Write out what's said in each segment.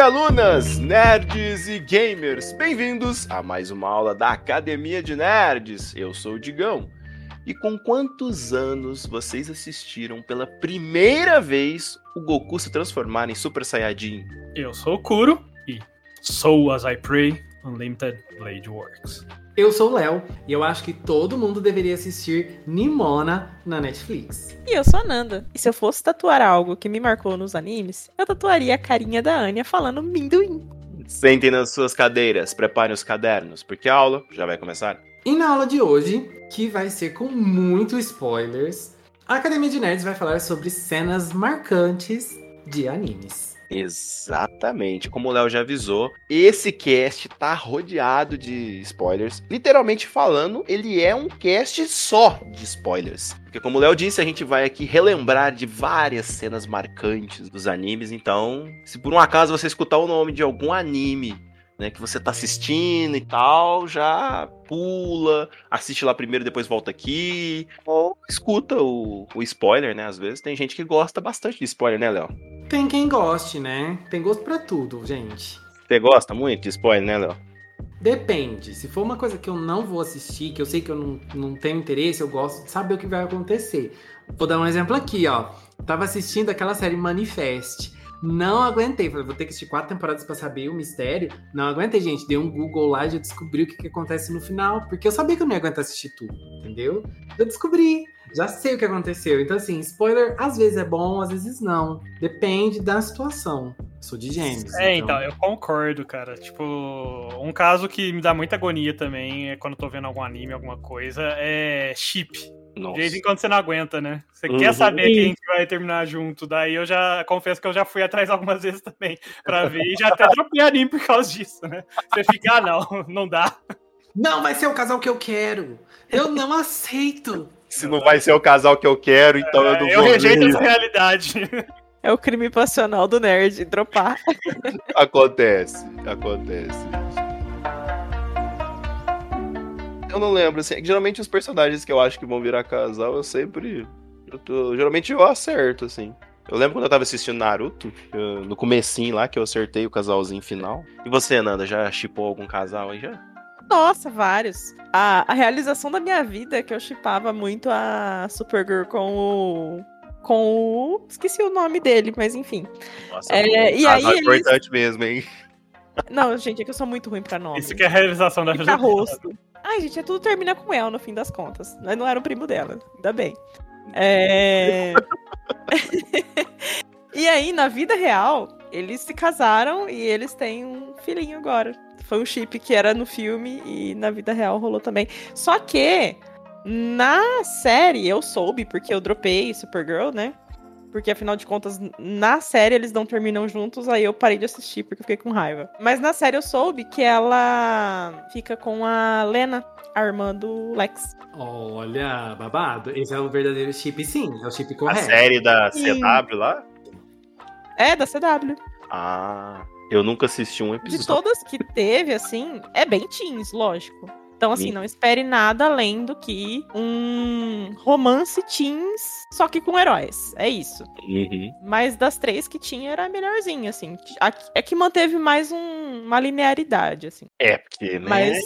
Alunas, nerds e gamers, bem-vindos a mais uma aula da Academia de Nerds. Eu sou o Digão. E com quantos anos vocês assistiram pela primeira vez o Goku se transformar em Super Saiyajin? Eu sou o Kuro e Soul as I Pray, Unlimited Blade Works. Eu sou o Léo e eu acho que todo mundo deveria assistir Nimona na Netflix. E eu sou a Nanda. E se eu fosse tatuar algo que me marcou nos animes, eu tatuaria a carinha da Anya falando Minduim. Sentem nas suas cadeiras, preparem os cadernos, porque a aula já vai começar. E na aula de hoje, que vai ser com muito spoilers, a Academia de Nerds vai falar sobre cenas marcantes de animes. Exatamente, como o Léo já avisou, esse cast tá rodeado de spoilers. Literalmente falando, ele é um cast só de spoilers. Porque como o Léo disse, a gente vai aqui relembrar de várias cenas marcantes dos animes, então, se por um acaso você escutar o nome de algum anime né, que você tá assistindo e tal, já pula, assiste lá primeiro, depois volta aqui, ou escuta o, o spoiler, né? Às vezes tem gente que gosta bastante de spoiler, né, Léo? Tem quem goste, né? Tem gosto pra tudo, gente. Você gosta muito de spoiler, né, Léo? Depende. Se for uma coisa que eu não vou assistir, que eu sei que eu não, não tenho interesse, eu gosto de saber o que vai acontecer. Vou dar um exemplo aqui, ó. Tava assistindo aquela série Manifest. Não aguentei. Falei, vou ter que assistir quatro temporadas pra saber o mistério. Não aguentei, gente. Dei um Google lá e já descobri o que, que acontece no final. Porque eu sabia que eu não ia aguentar assistir tudo, entendeu? Eu descobri. Já sei o que aconteceu. Então, assim, spoiler às vezes é bom, às vezes não. Depende da situação. Sou de gêmeos. É, então. então, eu concordo, cara. Tipo, um caso que me dá muita agonia também é quando eu tô vendo algum anime, alguma coisa, é chip. Nossa. De vez em quando você não aguenta, né? Você Uhum. quer saber que a gente vai terminar junto. Daí eu já confesso que eu já fui atrás algumas vezes também pra ver e já até dropei anime por causa disso, né? Você fica, ah, não, não dá. Não vai ser o casal que eu quero. Eu não aceito. Se não vai ser o casal que eu quero, então eu não É, eu vou rejeito essa realidade. É o crime passional do nerd, dropar. Acontece, acontece. Eu não lembro, assim, é que geralmente os personagens que eu acho que vão virar casal, eu sempre. Eu tô- geralmente eu acerto, assim. Eu lembro quando eu tava assistindo Naruto, eu- no comecinho lá, que eu acertei o casalzinho final. E você, Nanda, já chipou algum casal aí já? Nossa, vários. A, a realização da minha vida é que eu chipava muito a Supergirl com o. Com o. Esqueci o nome dele, mas enfim. Nossa, É, e casal aí eles- importante mesmo, hein? Não, gente, é que eu sou muito ruim pra nome. Isso que é a realização da pra rosto. Ai, gente, é tudo termina com El no fim das contas. Mas não era o primo dela, ainda bem. É... e aí, na vida real, eles se casaram e eles têm um filhinho agora. Foi um chip que era no filme e na vida real rolou também. Só que na série eu soube, porque eu dropei Supergirl, né? Porque afinal de contas, na série eles não terminam juntos, aí eu parei de assistir porque eu fiquei com raiva. Mas na série eu soube que ela fica com a Lena, a irmã do Lex. Olha, babado. Esse é o verdadeiro chip, sim. É o chip A correto. série da Sim. CW lá? É, da CW. Ah, eu nunca assisti um De episódio. todas que teve, assim, é bem teens, lógico. Então, assim, Sim. não espere nada além do que um romance teens, só que com heróis. É isso. Uhum. Mas das três que tinha, era a melhorzinha, assim. É que manteve mais um- uma linearidade, assim. É, porque, né? Mas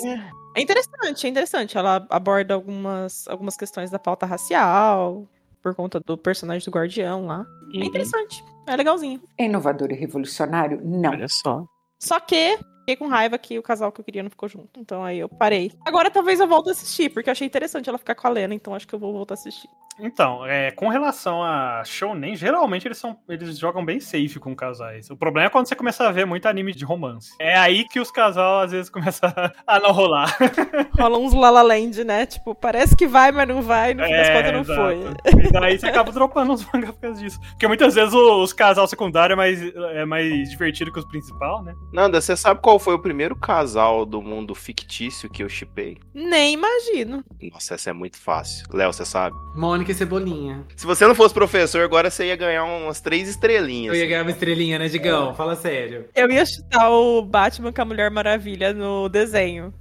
é interessante, é interessante. Ela aborda algumas, algumas questões da pauta racial, por conta do personagem do Guardião lá. É Uhum. interessante, é legalzinho. É inovador e revolucionário? Não. Olha só. Só que fiquei com raiva que o casal que eu queria não ficou junto. Então aí eu parei. Agora talvez eu volte a assistir, porque eu achei interessante ela ficar com a Lena, então acho que eu vou voltar a assistir. Então, é, com relação a Shounen, geralmente eles, são, eles jogam bem safe com casais. O problema é quando você começa a ver muito anime de romance. É aí que os casal às vezes começam a não rolar. Rola uns La La Land, né? Tipo, parece que vai, mas não vai, no fim das contas não exato. foi. E daí você acaba dropando os mangá por causa disso. Porque muitas vezes os casal secundário é mais, é mais divertido que os principal, né? Nanda, você sabe qual foi o primeiro casal do mundo fictício que eu chipei? Nem imagino. Nossa, essa é muito fácil. Léo, você sabe? Mônica e Cebolinha. Se você não fosse professor, agora você ia ganhar umas três estrelinhas. Eu ia ganhar uma estrelinha, né, Digão? Fala sério. Eu ia chutar o Batman com a Mulher Maravilha no desenho.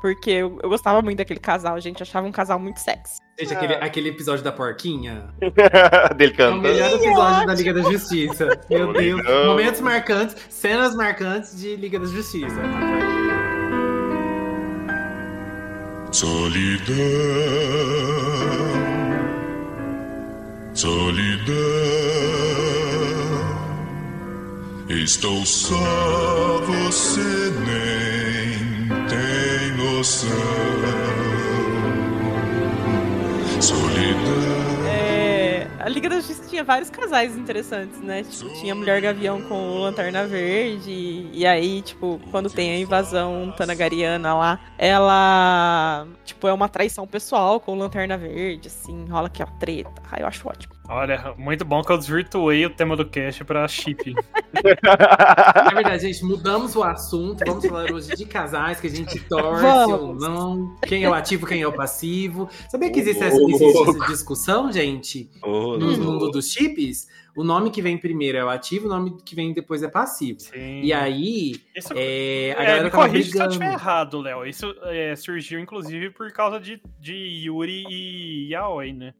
Porque eu, eu gostava muito daquele casal, gente. Achava um casal muito sexy. Gente, aquele, aquele episódio da porquinha. Dele É o melhor cantando. episódio da Liga da Justiça. Meu Deus. Momentos marcantes, cenas marcantes de Liga da Justiça. Solidão, solidão. Estou só, você nem noção. Solidão. É, a Liga da Justiça tinha vários casais interessantes, né? Tipo, tinha Mulher Gavião com o Lanterna Verde. E aí, tipo, quando tem a invasão Tanagariana lá, ela, tipo, é uma traição pessoal com o Lanterna Verde, assim, rola aqui, ó, treta. Ai, eu acho ótimo. Olha, muito bom que eu desvirtuei o tema do cast pra chip. Na verdade, gente, mudamos o assunto. Vamos falar hoje de casais que a gente torce ou Vamos. não. Quem é o ativo, quem é o passivo. Sabia que existe essa, existe essa discussão, gente? Ô, No louco. mundo dos chips, o nome que vem primeiro é o ativo, o nome que vem depois é passivo. Sim. E aí, Isso, é, a é, galera me tava corrige se eu brigando. estiver errado, Léo. Isso é, surgiu, inclusive, por causa de, de Yuri e Yaoi, né?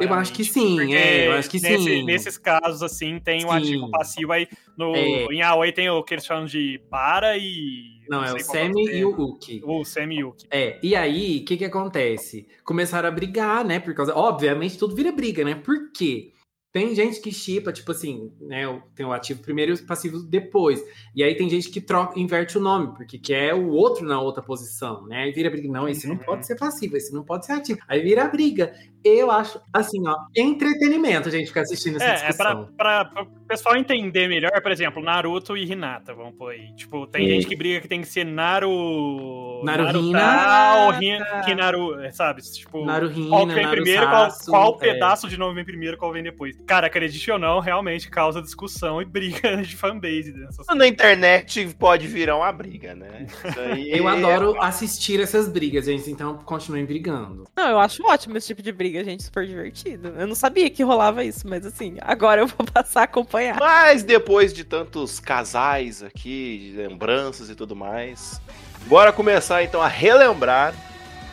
Eu acho que sim, é, eu acho que nesse- sim. Nesses casos, assim, tem o Sim. ativo passivo aí. No, É. Em Yaoi tem o que eles chamam de para e. Não, é sei o qual é Semi e o. Uki. O Semi e Yuki. É, e aí, o que que acontece? Começaram a brigar, né? Por causa. Obviamente, tudo vira briga, né? Por quê? Tem gente que chipa, tipo assim, né? o- Tem o ativo primeiro e o passivo depois. E aí tem gente que troca, inverte o nome, porque quer o outro na outra posição, né? Aí vira briga. Não, esse não Uhum. pode ser passivo, esse não pode ser ativo. Aí vira briga. Eu acho, assim, ó, entretenimento a gente ficar assistindo essa É, é pra, discussão. pra, pra o pessoal entender melhor, por exemplo, Naruto e Hinata, vamos pôr aí. Tipo, tem Sim. gente que briga que tem que ser Naru... Naru Hin- Hinata. Hinaru, é, sabe? Tipo, Naruhina, qual que vem primeiro, qual, qual é. pedaço de nome vem primeiro, qual vem depois. Cara, acredite ou não, realmente causa discussão e briga de fanbase dessas Na internet pode virar uma briga, né? Isso aí Eu é- adoro assistir essas brigas, gente, então continuem brigando. Não, eu acho ótimo esse tipo de briga, gente, super divertido. Eu não sabia que rolava isso, mas assim, agora eu vou passar a acompanhar. Mas depois de tantos casais aqui, de lembranças e tudo mais, bora começar então a relembrar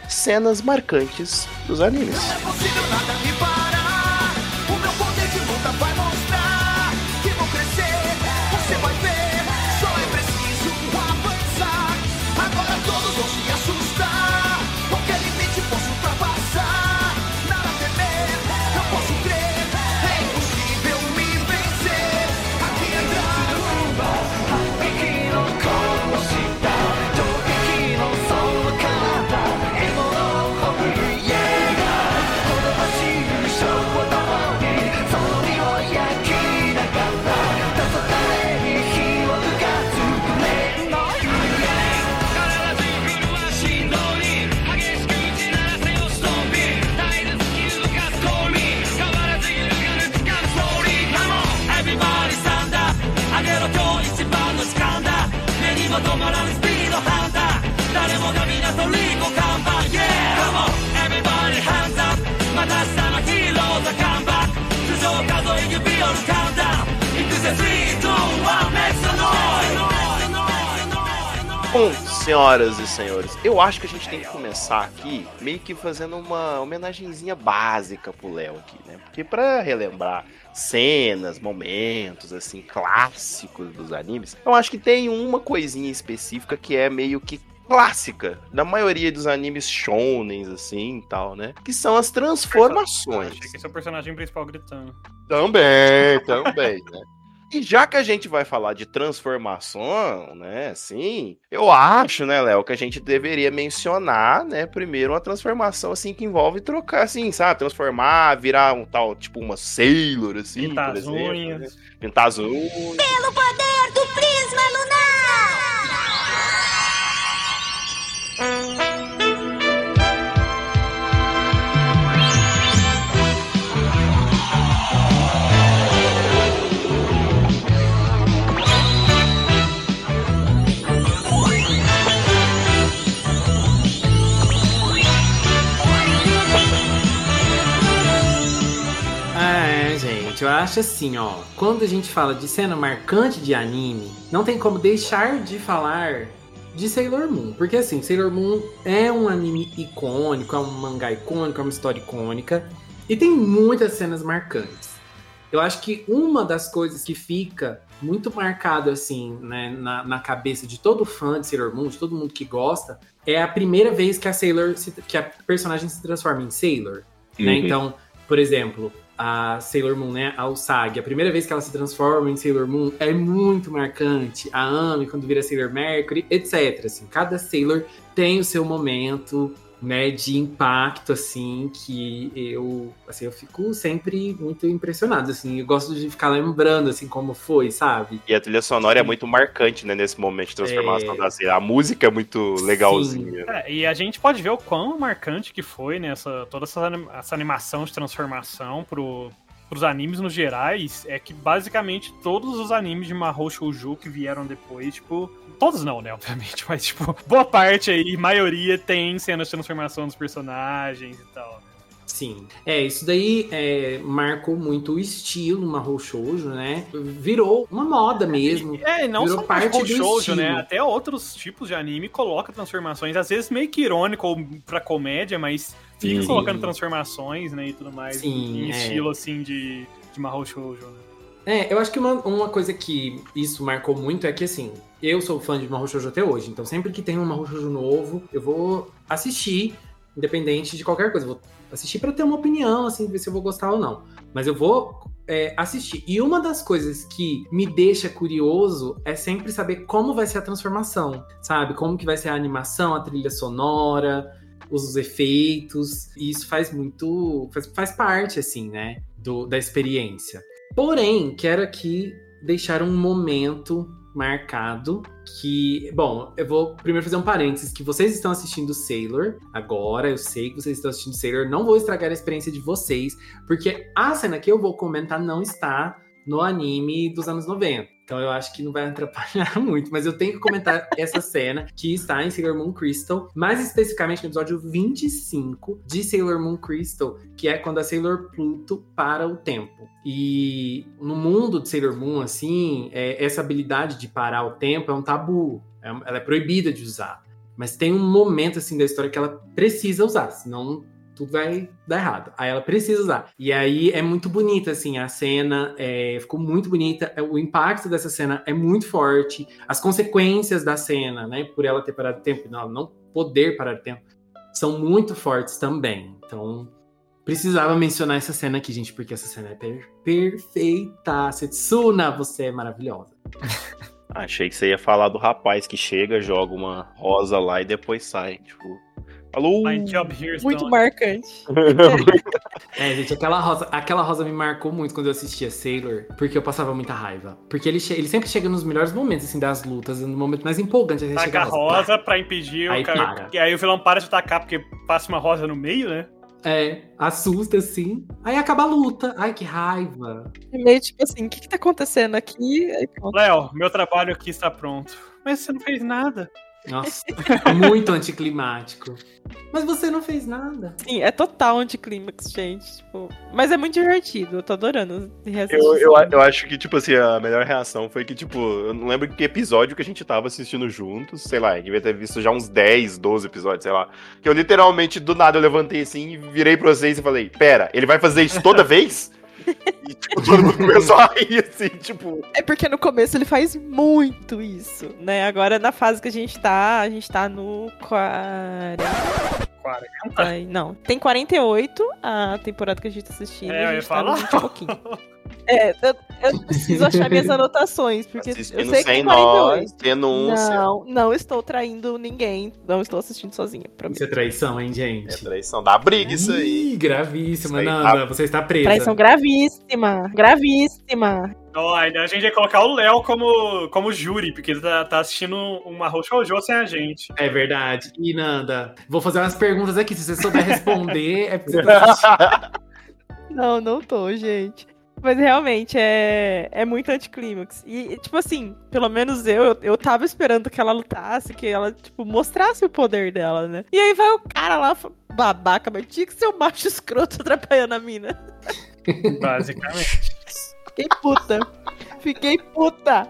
cenas marcantes dos animes. Não é possível nada me parar. O meu poder de luta vai mostrar Bom, senhoras e senhores, eu acho que a gente tem que começar aqui meio que fazendo uma homenagenzinha básica pro Léo aqui, né? Porque pra relembrar cenas, momentos, assim, clássicos dos animes, eu acho que tem uma coisinha específica que é meio que clássica da maioria dos animes shonens, assim, e tal, né? Que são as transformações. Achei que esse é o personagem principal gritando. Também, também, né? E já que a gente vai falar de transformação, né, assim, eu acho, né, Léo, que a gente deveria mencionar, né, primeiro uma transformação, assim, que envolve trocar, assim, sabe, transformar, virar um tal, tipo, uma Sailor, assim, Pintar por as exemplo, unhas. né? Pintar as unhas. Pelo poder do prisma lunar! Gente, eu acho assim, ó. Quando a gente fala de cena marcante de anime, não tem como deixar de falar de Sailor Moon. Porque assim, Sailor Moon é um anime icônico, é um mangá icônico, é uma história icônica. E tem muitas cenas marcantes. Eu acho que uma das coisas que fica muito marcado assim, né, na, na cabeça de todo fã de Sailor Moon, de todo mundo que gosta, é a primeira vez que a Sailor, se- que a personagem se transforma em Sailor. Né? Uhum. Então, por exemplo, a Sailor Moon, né, a Usagi, a primeira vez que ela se transforma em Sailor Moon é muito marcante. A Amy, quando vira Sailor Mercury, etc. Assim, cada Sailor tem o seu momento, né, de impacto, assim, que eu, assim, eu fico sempre muito impressionado, assim. Eu gosto de ficar lembrando, assim, como foi, sabe? E a trilha sonora é muito marcante, né, nesse momento de transformação É. da série. A música é muito legalzinha. É, e a gente pode ver o quão marcante que foi nessa toda essa, essa animação de transformação pro, pros animes nos gerais. É que basicamente todos os animes de Mahou Shoujo que vieram depois, tipo. Todos não, né, obviamente, mas tipo, boa parte aí, maioria tem cenas de transformação dos personagens e tal. Sim. É, isso daí é, marcou muito o estilo Mahou Shoujo, né? Virou uma moda mesmo. É, e não Virou só parte Mahou do Shoujo, né? estilo. Até outros tipos de anime colocam transformações, às vezes meio que irônico ou pra comédia, mas fica Sim. colocando transformações, né, e tudo mais, Sim, em é. estilo assim de, de Mahou Shoujo, né? É, eu acho que uma, uma coisa que isso marcou muito é que, assim, eu sou fã de Mahou Shoujo até hoje, então sempre que tem um Mahou Shoujo novo, eu vou assistir, independente de qualquer coisa. Eu vou assistir pra ter uma opinião, assim, ver se eu vou gostar ou não. Mas eu vou é, assistir. E uma das coisas que me deixa curioso é sempre saber como vai ser a transformação, sabe? Como que vai ser a animação, a trilha sonora, os efeitos. E isso faz muito. faz, faz parte, assim, né? do- da experiência. Porém, quero aqui deixar um momento marcado que, bom, eu vou primeiro fazer um parênteses que vocês estão assistindo Sailor agora, eu sei que vocês estão assistindo Sailor, não vou estragar a experiência de vocês, porque a cena que eu vou comentar não está no anime dos anos 90. Então eu acho que não vai atrapalhar muito, mas eu tenho que comentar essa cena que está em Sailor Moon Crystal, mais especificamente no episódio 25 de Sailor Moon Crystal, que é quando a Sailor Pluto para o tempo. E no mundo de Sailor Moon, assim, é, essa habilidade de parar o tempo é um tabu, é- ela é proibida de usar. Mas tem um momento assim da história que ela precisa usar, senão tudo vai dar errado. Aí ela precisa usar. E aí é muito bonita, assim, a cena é, ficou muito bonita. é, O impacto dessa cena é muito forte. As consequências da cena, né, por ela ter parado tempo não, não poder parar tempo, são muito fortes também. Então, precisava mencionar essa cena aqui, gente, porque essa cena é per- perfeita. Setsuna, você é maravilhosa. Achei que você ia falar do rapaz que chega, joga uma rosa lá e depois sai. Tipo, falou! Muito done. marcante. É, gente, aquela rosa, aquela rosa me marcou muito quando eu assistia Sailor, porque eu passava muita raiva. Porque ele, che- ele sempre chega nos melhores momentos, assim, das lutas, no momento mais empolgante. Aí chega Taca a rosa pra impedir Aí o cara. para. E aí o vilão para de atacar porque passa uma rosa no meio, né? É, assusta, assim. Aí acaba a luta. Ai, que raiva. É meio tipo assim, o que, que tá acontecendo aqui? Léo, meu trabalho aqui está pronto. Mas você não fez nada. Nossa, muito anticlimático. Mas você não fez nada. Sim, é total anticlímax, gente. Tipo, mas é muito divertido, eu tô adorando. Eu, eu, eu acho que, tipo assim, a melhor reação foi que, tipo, eu não lembro que episódio que a gente tava assistindo juntos, sei lá, eu devia ter visto já uns 10, 12 episódios, sei lá. Que eu literalmente, do nada, eu levantei assim e virei pra vocês e falei, pera, ele vai fazer isso toda vez? E, tipo, todo mundo começou a rir, assim, tipo... É porque no começo ele faz muito isso, né? Agora na fase que a gente tá, a gente tá no 40. 40. Ai, não, tem 48 a temporada que a gente tá assistindo. É, eu a ia gente tá no falar. 20 e pouquinho. É, eu, eu preciso achar minhas anotações, porque eu Assistindo sei que tem 48. nós, denúncia. Não, não estou traindo ninguém. Não estou assistindo sozinha. Pra mim. Isso é traição, hein, É gente? traição, dá briga isso aí. Ih, gravíssima, Isso aí, Nanda. tá- Você está presa. Traição gravíssima. Gravíssima. Ó, ainda a gente ia colocar o Léo como, como júri, porque ele tá, tá assistindo uma Shoujo sem a gente. É verdade. E Nanda, vou fazer umas perguntas aqui. Se você souber responder, é porque você tá assistindo. Não, não tô, gente. Mas realmente é, é muito anticlímax. E, tipo assim, pelo menos eu, eu, eu tava esperando que ela lutasse, que ela, tipo, mostrasse o poder dela, né? E aí vai o cara lá, babaca, mas tinha que ser o macho escroto atrapalhando a mina. Basicamente. Fiquei puta. Fiquei puta.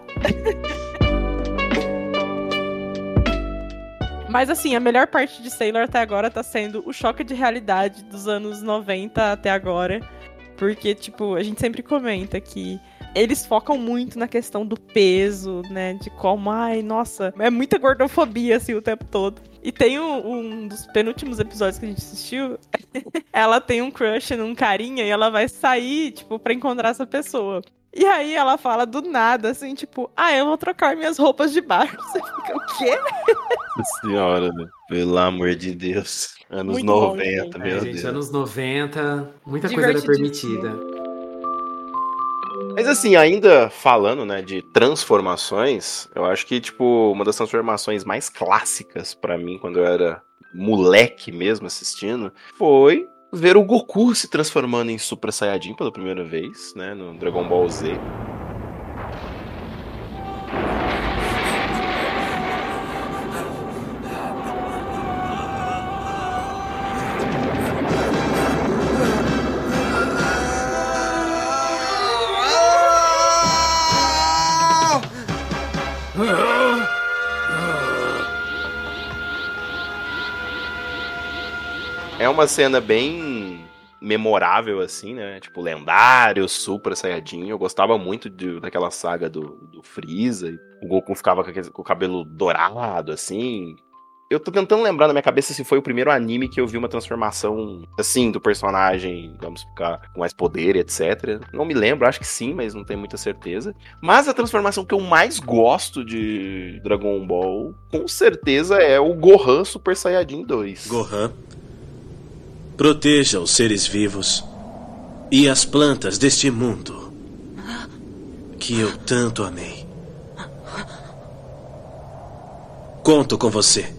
Mas assim, a melhor parte de Sailor até agora tá sendo o choque de realidade dos anos 90 até agora. Porque, tipo, a gente sempre comenta que eles focam muito na questão do peso, né? De como, ai, nossa, é muita gordofobia, assim, o tempo todo. E tem um, um dos penúltimos episódios que a gente assistiu, ela tem um crush num carinha e ela vai sair, tipo, pra encontrar essa pessoa. E aí ela fala do nada, assim, tipo, ah, eu vou trocar minhas roupas de baixo. Você fica, o quê? Nossa senhora, né? Pelo amor de Deus. Anos Muito bom, 90, gente. meu É, Deus. gente, anos 90, muita coisa era permitida. Mas assim, ainda falando, né, de transformações, eu acho que, tipo, uma das transformações mais clássicas pra mim, quando eu era moleque mesmo assistindo, foi ver o Goku se transformando em Super Saiyajin pela primeira vez, né, no Dragon Ball Z. É uma cena bem memorável, assim, né? Tipo, lendário, Super Saiyajin. Eu gostava muito de- daquela saga do, do Freeza. O Goku ficava com, aquele- com o cabelo dourado, assim. Eu tô tentando lembrar na minha cabeça se foi o primeiro anime que eu vi uma transformação, assim, do personagem, vamos ficar com mais poder etc. Não me lembro, acho que sim, mas não tenho muita certeza. Mas a transformação que eu mais gosto de Dragon Ball, com certeza, é o Gohan Super Saiyajin 2. Gohan, proteja os seres vivos e as plantas deste mundo que eu tanto amei. Conto com você.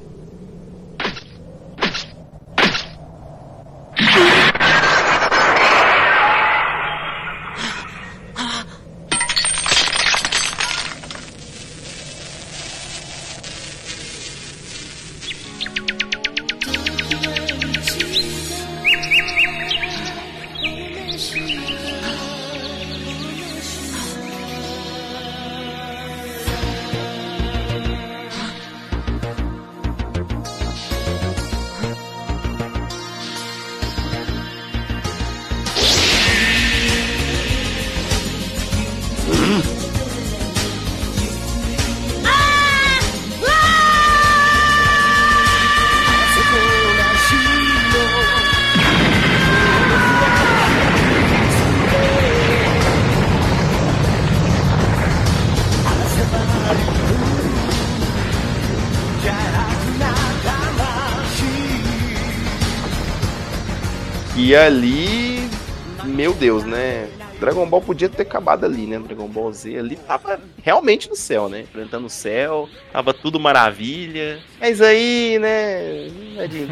Podia ter acabado ali, né? Dragon Ball Z ali tava realmente no céu, né? Enfrentando o céu, tava tudo maravilha. Mas aí, né? Majin.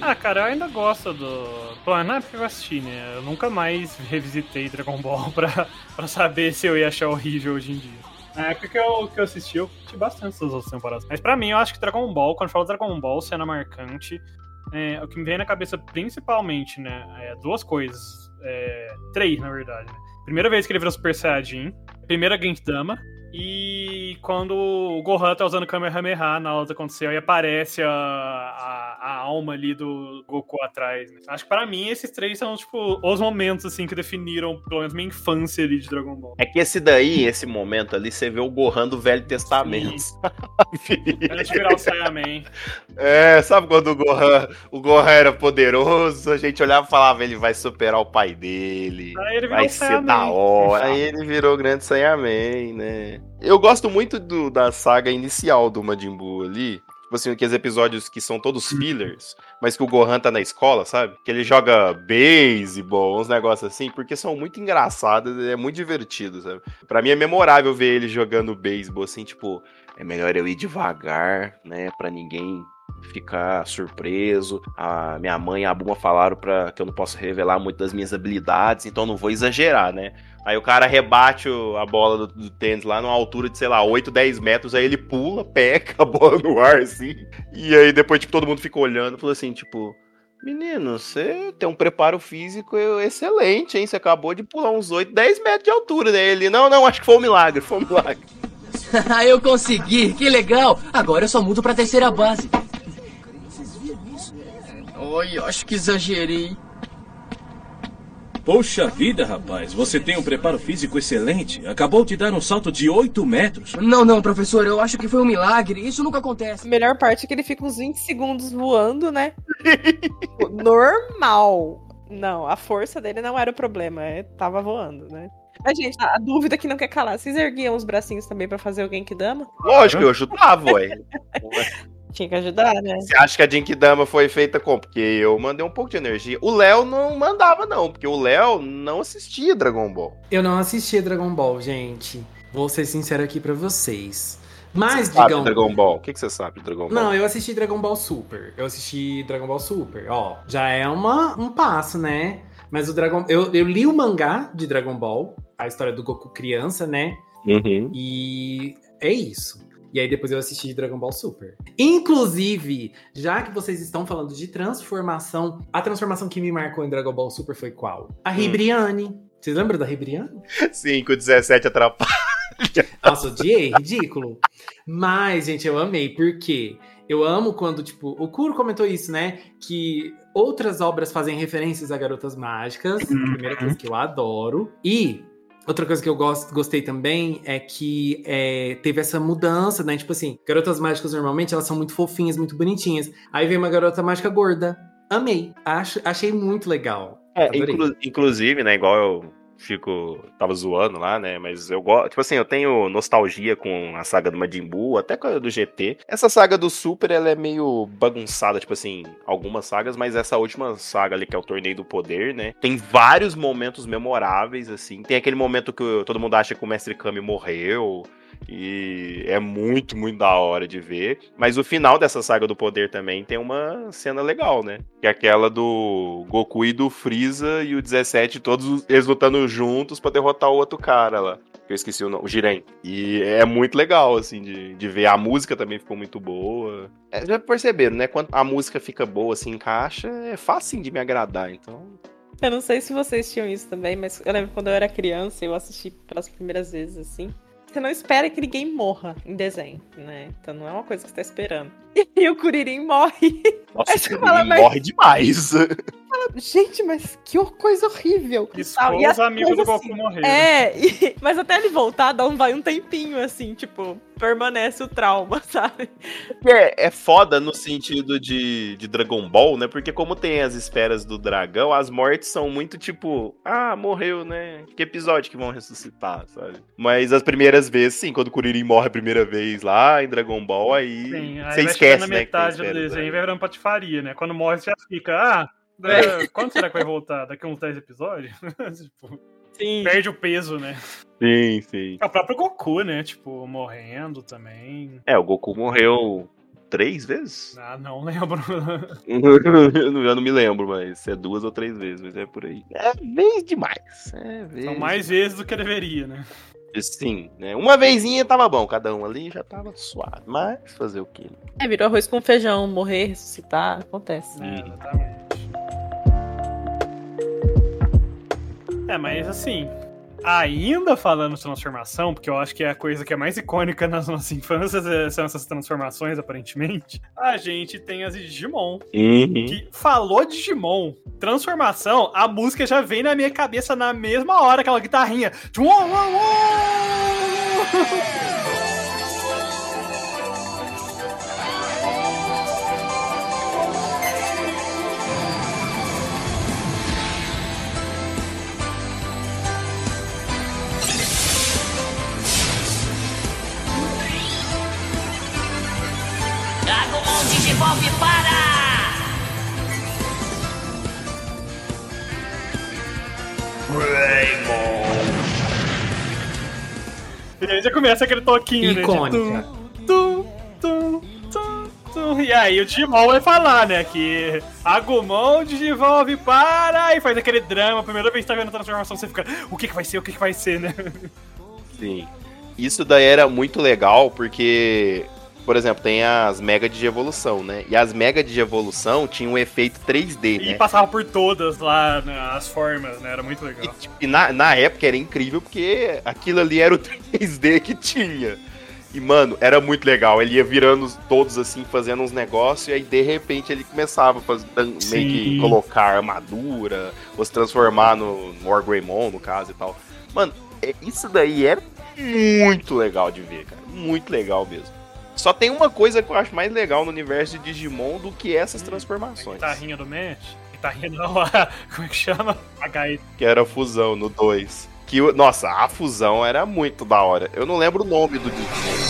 Ah, cara, eu ainda gosto do. Pô, na época eu assisti, né? Eu nunca mais revisitei Dragon Ball pra, pra saber se eu ia achar horrível hoje em dia. Na época que eu, que eu assisti, eu curti bastante essas outras temporadas. Mas pra mim, eu acho que Dragon Ball, quando eu Dragon Ball, cena marcante, é, o que me vem na cabeça principalmente, né? É duas coisas. É, três, na verdade. Né? Primeira vez que ele virou Super Saiyajin, primeira Gintama, e quando o Gohan tá usando Kamehameha na luta céu e aparece a, a alma ali do Goku atrás. né? Acho que pra mim esses três são, tipo, os momentos, assim, que definiram, pelo menos, minha infância ali de Dragon Ball. É que esse daí, esse momento ali, você vê o Gohan do Velho Testamento. De virar o Saiyaman. É, sabe quando o Gohan, o Gohan era poderoso, a gente olhava e falava, ele vai superar o pai dele. Aí ele virou Vai o ser Saiyaman. da hora. Aí ele virou o grande Saiyaman, né? Eu gosto muito do- da saga inicial do Majin Buu ali. Tipo assim, aqueles episódios que são todos fillers, mas que o Gohan tá na escola, sabe? Que ele joga beisebol, uns negócios assim, porque são muito engraçados, é muito divertido, sabe? Pra mim é memorável ver ele jogando beisebol, assim, tipo, é melhor eu ir devagar, né? Pra ninguém ficar surpreso. A minha mãe e a Buma falaram pra que eu não posso revelar muito das minhas habilidades, então não vou exagerar, né? Aí o cara rebate o- a bola do, do tênis lá numa altura de, sei lá, 8, 10 metros, aí ele pula, peca a bola no ar, assim. E aí depois, tipo, todo mundo fica olhando, falou assim, tipo... Menino, você tem um preparo físico excelente, hein? Você acabou de pular uns 8, 10 metros de altura, né? Ele, não, não, acho que foi um milagre, foi um milagre. eu consegui, que legal! Agora eu só mudo pra terceira base. Ai, acho que exagerei. Poxa vida, rapaz, você tem um preparo físico excelente. Acabou de dar um salto de 8 metros. Não, não, professor, eu acho que foi um milagre. Isso nunca acontece. A melhor parte é que ele fica uns 20 segundos voando, né? Normal. Não, a força dele não era o problema, é, tava voando, né? Mas, gente, a dúvida que não quer calar. Vocês erguiam os bracinhos também pra fazer alguém que dama? Lógico, eu ajudava, ué. Tinha que ajudar, né? Você acha que a Jinkidama foi feita como? Porque eu mandei um pouco de energia. O Léo não mandava, não, porque o Léo não assistia Dragon Ball. Eu não assisti Dragon Ball, gente. Vou ser sincero aqui pra vocês. Mas, Sabe digam. Dragon Ball? O que, que você sabe de Dragon Ball? Não, eu assisti Dragon Ball Super. Eu assisti Dragon Ball Super. Ó, já é uma, um passo, né? Mas o Dragon. Eu, eu li o mangá de Dragon Ball, a história do Goku criança, né? Uhum. E é isso. E aí depois eu assisti Dragon Ball Super. Inclusive, já que vocês estão falando de transformação, a transformação que me marcou em Dragon Ball Super foi qual? A Ribriane. Vocês lembram da Ribriane? Sim, com o 17 atrapalha. Nossa, odiei, ridículo. Mas, gente, eu amei, porque eu amo quando, tipo, o Kuro comentou isso, né? Que outras obras fazem referências a garotas mágicas. Primeira coisa que eu adoro. E outra coisa que eu gosto, gostei também é que é, teve essa mudança, né? Tipo assim, garotas mágicas normalmente elas são muito fofinhas, muito bonitinhas. Aí vem uma garota mágica gorda. Amei. Acho, achei muito legal. É, inclu- inclusive, né, igual eu fico. Tava zoando lá, né? Mas eu gosto. Tipo assim, eu tenho nostalgia com a saga do Majin Buu, até com a do GT. Essa saga do Super, ela é meio bagunçada, tipo assim, algumas sagas, mas essa última saga ali, que é o Torneio do Poder, né? Tem vários momentos memoráveis, assim. Tem aquele momento que todo mundo acha que o Mestre Kami morreu. E é muito, muito da hora de ver. Mas o final dessa saga do poder também tem uma cena legal, né? Que é aquela do Goku e do Freeza e o 17, todos os- eles lutando juntos pra derrotar o outro cara lá. Que Eu esqueci o nome, o Jiren. E é muito legal, assim, de, de ver. A música também ficou muito boa. É, já perceberam, né? Quando a música fica boa, assim, encaixa, é fácil de me agradar. Então, Eu não sei se vocês tinham isso também, mas eu lembro quando eu era criança, eu assisti pelas primeiras vezes, assim. Você não espera que ninguém morra em desenho, né? Então não é uma coisa que você tá esperando. E o Kuririn morre. nossa, Aí você fala, mas- morre demais. Gente, mas que coisa horrível. E as os amigos do Goku morreram. É, e- mas até ele voltar, dá um, vai um tempinho, assim, tipo, permanece o trauma, sabe? É, é foda no sentido de, de Dragon Ball, né? Porque como tem as esferas do dragão, as mortes são muito tipo, ah, morreu, né? Que episódio que vão ressuscitar, sabe? Mas as primeiras vezes, sim, quando o Kuririn morre a primeira vez lá em Dragon Ball, aí, Sim, aí você esquece, na né? metade do esferas desenho vai virando patifaria, né? Quando morre, você já fica, ah, É. é, quando será que vai voltar? Daqui a uns 10 episódios? tipo, Sim. perde o peso, né? Sim, sim. É o próprio Goku, né? Tipo, morrendo também. É, o Goku morreu três vezes? Ah, não lembro. eu não eu não me lembro, mas é duas ou três vezes, mas é por aí. É vez demais. É vez São mais vezes do que deveria, né? Sim, né? Uma vezinha tava bom, cada um ali já tava suave. Mas fazer o quê? É, virou arroz com feijão, morrer, ressuscitar, acontece. É, exatamente. É, mas assim, ainda falando de transformação, porque eu acho que é a coisa que é mais icônica nas nossas infâncias é- são essas transformações, aparentemente. A gente tem as de Digimon. Uhum. Que falou Digimon, transformação, a música já vem na minha cabeça na mesma hora, aquela guitarrinha. Tchum, uau, uau, Digivolve para! E aí já começa aquele toquinho, Icônica. né? tum, tum, tum, tum, tum. E aí o Digimon vai falar, né? Que Agumon desenvolve para e faz aquele drama. A primeira vez que tá vendo a transformação, você fica, o que que vai ser, o que que vai ser, né? Sim. Isso daí era muito legal porque, por exemplo, tem as mega de evolução, né? E as mega de evolução tinham um efeito 3D, E né? passava por todas lá, né, as formas, né? Era muito legal. E na, na época era incrível porque aquilo ali era o 3D que tinha. E, mano, era muito legal. Ele ia virando todos assim, fazendo uns negócios, e aí de repente ele começava a fazer, meio que colocar armadura, ou se transformar no, no Orgrimmon, no caso e tal. Mano, é- isso daí era muito legal de ver, cara. Muito legal mesmo. Só tem uma coisa que eu acho mais legal no universo de Digimon do que essas transformações. Guitarrinha do Matt? Guitarrinha não, a- como é que chama? A gaita. Que era a fusão no 2. Que, nossa, a fusão era muito da hora. Eu não lembro o nome do Digimon.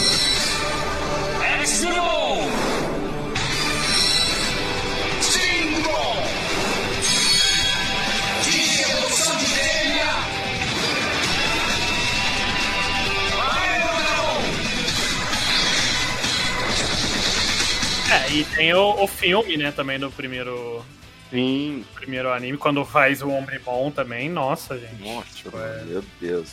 E tem o, o filme, né, também do primeiro, Sim. primeiro anime, quando faz o Homem Bom também, nossa, gente. Nossa, Tipo, é, meu Deus.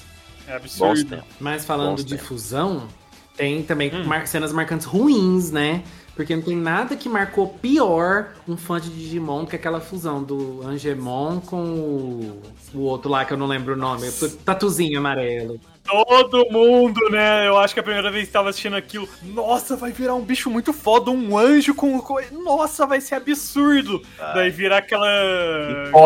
é absurdo. Mas falando Bons de fusão, tem também Hum. mar- cenas marcantes ruins, né? Porque não tem nada que marcou pior um fã de Digimon do que aquela fusão do Angemon com o, o outro lá que eu não lembro o nome. o Tatuzinho amarelo. Todo mundo, né? Eu acho que a primeira vez que tava assistindo aquilo, nossa, vai virar um bicho muito foda, um anjo com. co- Nossa, vai ser absurdo. Daí virar aquela.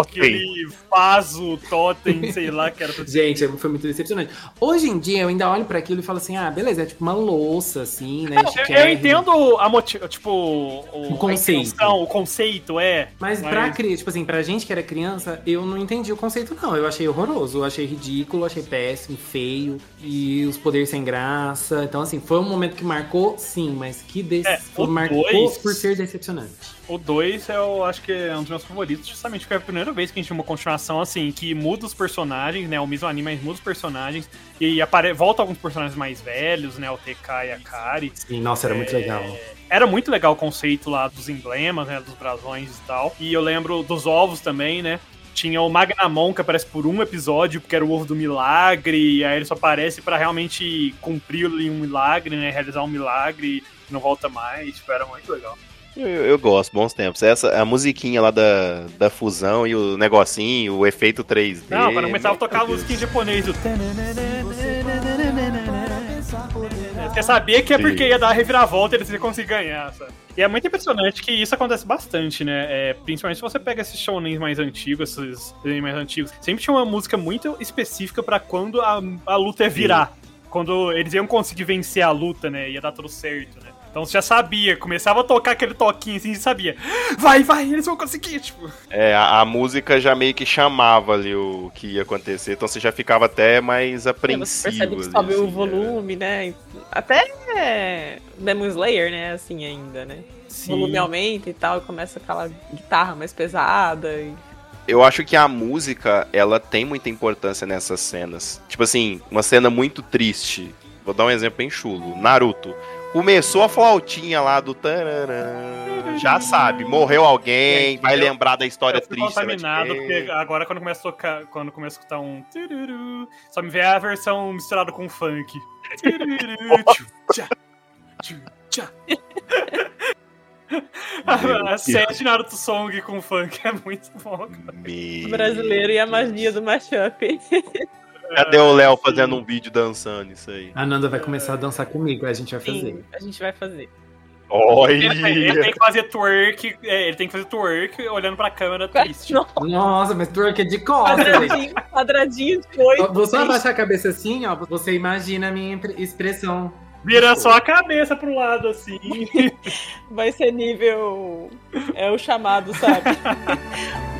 aquele vaso, totem, sei lá, que era pra Gente, foi muito decepcionante. Hoje em dia eu ainda olho pra aquilo e falo assim: ah, beleza, é tipo uma louça, assim, né? Eu, eu entendo a motiva, tipo, o, O conceito. intenção, o conceito, é. Mas pra, cri- tipo assim, pra gente que era criança, eu não entendi o conceito, não. Eu achei horroroso, eu achei ridículo, achei péssimo, feio, e os poderes sem graça. Então, assim, foi um momento que marcou, sim, mas que des... É, foi- marcou dois- por ser decepcionante. O 2 eu acho que é um dos meus favoritos, justamente porque é a primeira vez que a gente tem uma continuação assim, que muda os personagens, né? O mesmo anime, mas muda os personagens. E apare... volta alguns personagens mais velhos, né? O TK e a Kari. Sim, nossa, era muito É, legal. Era muito legal o conceito lá dos emblemas, né? Dos brasões e tal. E eu lembro dos ovos também, né? Tinha o Magnamon que aparece por um episódio, porque era o ovo do milagre, e aí ele só aparece pra realmente cumprir um milagre, né? Realizar um milagre e não volta mais. Tipo, era muito legal. Eu, eu gosto, bons tempos. Essa, a musiquinha lá da, da fusão e o negocinho, o efeito 3D. Não, quando começava a tocar a música em japonês, o... Você sabia que é porque ia dar a reviravolta e eles iam conseguir ganhar, sabe? E é muito impressionante que isso acontece bastante, né? É, principalmente se você pega esses shonens mais antigos, esses desenhos mais antigos, sempre tinha uma música muito específica pra quando a, a luta ia virar. Quando eles iam conseguir vencer a luta, né? Ia dar tudo certo, né? Então você já sabia, começava a tocar aquele toquinho assim, você sabia. Vai, vai, eles vão conseguir, tipo. É, a, a música já meio que chamava ali o que ia acontecer, então você já ficava até mais Você apreensivo. percebe que ali, sobe o assim, volume, né? Até é, Demon Slayer, né? Assim ainda, né? Sim. O volume aumenta e tal, e começa aquela guitarra mais pesada. E... Eu acho que a música, ela tem muita importância nessas cenas. Tipo assim, uma cena muito triste. Vou dar um exemplo bem chulo. Naruto. Começou a flautinha lá do tararã. Já sabe, morreu alguém, vai Eu- lembrar da história Eu triste. contaminado, porque agora quando começa a tocar, quando começa a escutar um tururu, só me vê a versão misturada com funk. Tururu, tchu, tchá, tchu, tchá. A, a set Naruto Song com funk é muito bom. Meu O brasileiro e a magia do mashup. Cadê o Léo fazendo um vídeo dançando isso aí? A Nanda vai começar a dançar comigo, aí a gente vai fazer. Sim, a gente vai fazer. Ele, ele Olha! tem que fazer twerk, é, ele tem que fazer twerk olhando pra câmera triste. Nossa, mas twerk é de costas. Quadradinho, quadradinho de oito. Vou só abaixar a cabeça assim, ó. Você imagina a minha expressão. Vira só a cabeça pro lado, assim. Vai ser nível. É o chamado, sabe?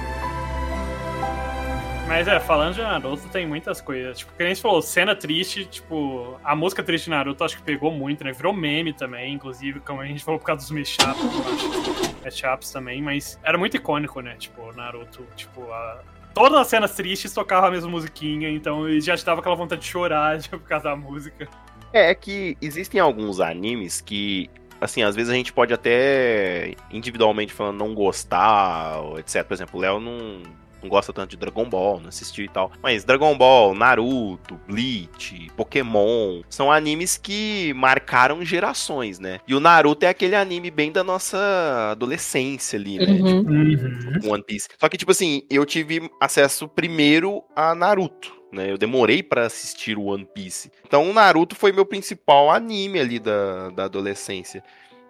Mas é, falando de Naruto, tem muitas coisas. Tipo, que nem você falou, cena triste, tipo, a música triste de Naruto acho que pegou muito, né? Virou meme também, inclusive, como a gente falou por causa dos mashups. Mashups também, mas era muito icônico, né? Tipo, Naruto, tipo, a... todas as cenas tristes tocavam a mesma musiquinha, então já te dava aquela vontade de chorar tipo, por causa da música. É que existem alguns animes que, assim, às vezes a gente pode até individualmente falando não gostar, etc. Por exemplo, o Léo não, não gosta tanto de Dragon Ball, não assistiu e tal. Mas Dragon Ball, Naruto, Bleach, Pokémon, são animes que marcaram gerações, né? E o Naruto é aquele anime bem da nossa adolescência ali, né? Uhum. Tipo, One Piece. Só que, tipo assim, eu tive acesso primeiro a Naruto. Né, eu demorei pra assistir o One Piece. Então, o Naruto foi meu principal anime ali da, da adolescência.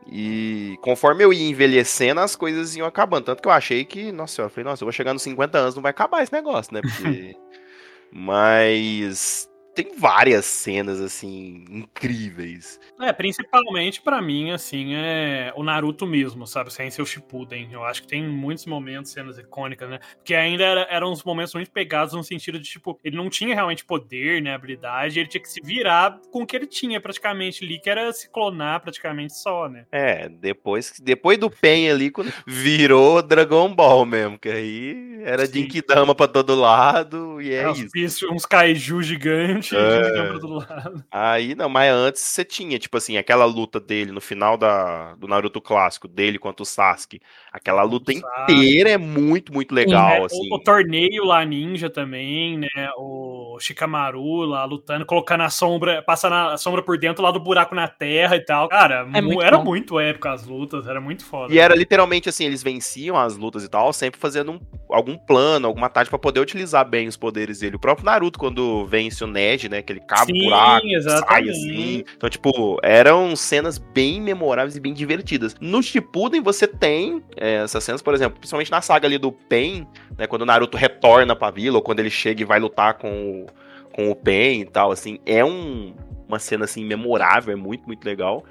E conforme eu ia envelhecendo, as coisas iam acabando. Tanto que eu achei que, nossa, eu falei, nossa, eu vou chegar nos 50 anos, não vai acabar esse negócio, né? Porque... Mas tem várias cenas, assim, incríveis. É, principalmente pra mim, assim, é o Naruto mesmo, sabe? Sem ser o Shippuden. Eu acho que tem muitos momentos, cenas icônicas, né? Porque ainda era, eram uns momentos muito pegados no sentido de, tipo, ele não tinha realmente poder, né, habilidade, ele tinha que se virar com o que ele tinha praticamente ali, que era se clonar praticamente só, né? É, depois, depois do Pen ali, quando virou Dragon Ball mesmo, que aí era Sim. Jinkidama pra todo lado, e é É, uns, isso. bichos, uns kaiju gigantes, É. pra todo lado. Aí, não, mas antes você tinha, tipo assim, aquela luta dele no final da, do Naruto clássico, dele contra o Sasuke. Aquela luta Sasuke. inteira é muito, muito legal, É, o- assim. O, torneio lá ninja também, né? O Shikamaru lá lutando, colocando a sombra, passando a sombra por dentro lá do buraco na terra e tal. Cara, É mu- muito era bom. muito épico as lutas, era muito foda. E era literalmente assim, eles venciam as lutas e tal, sempre fazendo um- algum plano, alguma tática pra poder utilizar bem os poderes dele. O próprio Naruto, quando vence o Ned, né, que ele cava o Sim, buraco, sai assim. Então, tipo, eram cenas bem memoráveis e bem divertidas. No Shippuden você tem é, essas cenas, por exemplo, principalmente na saga ali do Pain, né, quando o Naruto retorna pra vila, ou quando ele chega e vai lutar com o, com o Pain e tal, assim, é um, uma cena, assim, memorável, é muito, muito legal.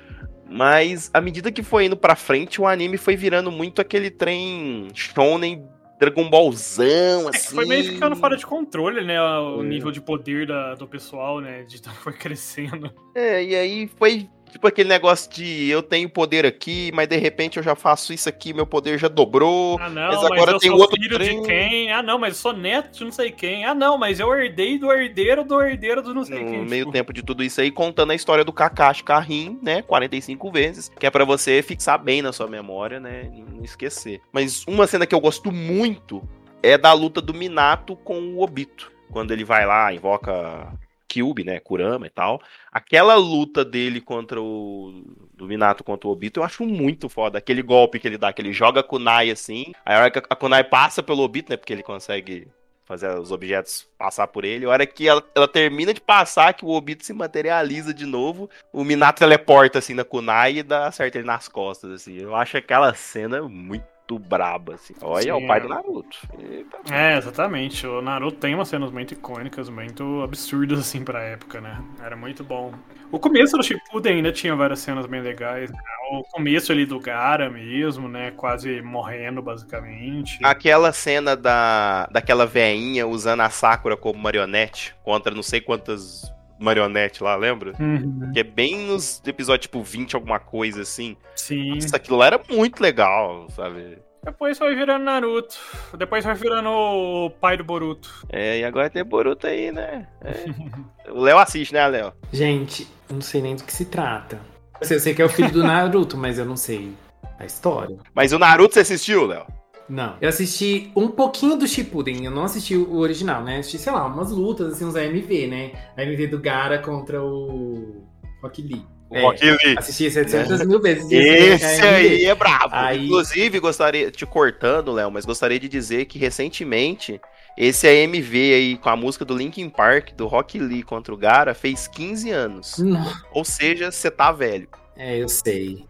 Mas à medida que foi indo pra frente, o anime foi virando muito aquele trem shonen Dragon Ballzão, É assim. foi meio ficando fora de controle, né? O É. nível de poder da- do pessoal, né? De foi crescendo. É, e aí foi tipo aquele negócio de eu tenho poder aqui, mas de repente eu já faço isso aqui, meu poder já dobrou. Ah, não, mas mas, agora eu tem sou outro filho trem. de quem? Ah, não, mas eu sou neto de não sei quem. Ah, não, mas eu herdei do herdeiro do herdeiro do não sei No quem. meio tipo. tempo de tudo isso aí, contando a história do Kakashi Karin, né? 45 vezes. Que é pra você fixar bem na sua memória, né? e Não esquecer. Mas uma cena que eu gosto muito é da luta do Minato com o Obito. Quando ele vai lá, invoca Kyubi, né? Kurama e tal. Aquela luta dele contra o. Do Minato contra o Obito, eu acho muito foda. Aquele golpe que ele dá, que ele joga a Kunai assim. Aí a hora que a Kunai passa pelo Obito, né? Porque ele consegue fazer os objetos passar por ele. A hora que ela, ela termina de passar, que o Obito se materializa de novo, o Minato teleporta assim na Kunai e dá certo ele nas costas, assim. Eu acho aquela cena muito braba, assim. Olha, é o Sim, pai é. do Naruto. Eita. É, exatamente. O Naruto tem umas cenas muito icônicas, muito absurdas, assim, pra época, né? Era muito bom. O começo do Shippuden ainda tinha várias cenas bem legais, né? O começo ali do Gara mesmo, né? Quase morrendo, basicamente. Aquela cena da, daquela veinha usando a Sakura como marionete contra não sei quantas marionetes lá, lembra? Uhum. Que é bem nos episódios tipo 20, alguma coisa assim. Sim. Nossa, aquilo lá era muito legal, sabe? Depois foi virando Naruto. Depois foi virando o pai do Boruto. É, e agora tem Boruto aí, né? É. o Léo assiste, né, Léo? Gente, eu não sei nem do que se trata. Eu sei, eu sei que é o filho do Naruto, mas eu não sei a história. Mas o Naruto você assistiu, Léo? Não. Eu assisti um pouquinho do Shippuden, eu não assisti o original, né? Assisti, sei lá, umas lutas, assim, uns AMV, né? AMV do Gara contra o Rock Lee. O Rock Lee. Assisti 700 mil vezes. Esse aí é brabo. Aí- Inclusive, gostaria, te cortando, Léo, mas gostaria de dizer que recentemente esse AMV aí com a música do Linkin Park, do Rock Lee contra o Gara, fez 15 anos. Nossa. Ou seja, você tá velho. É, eu sei.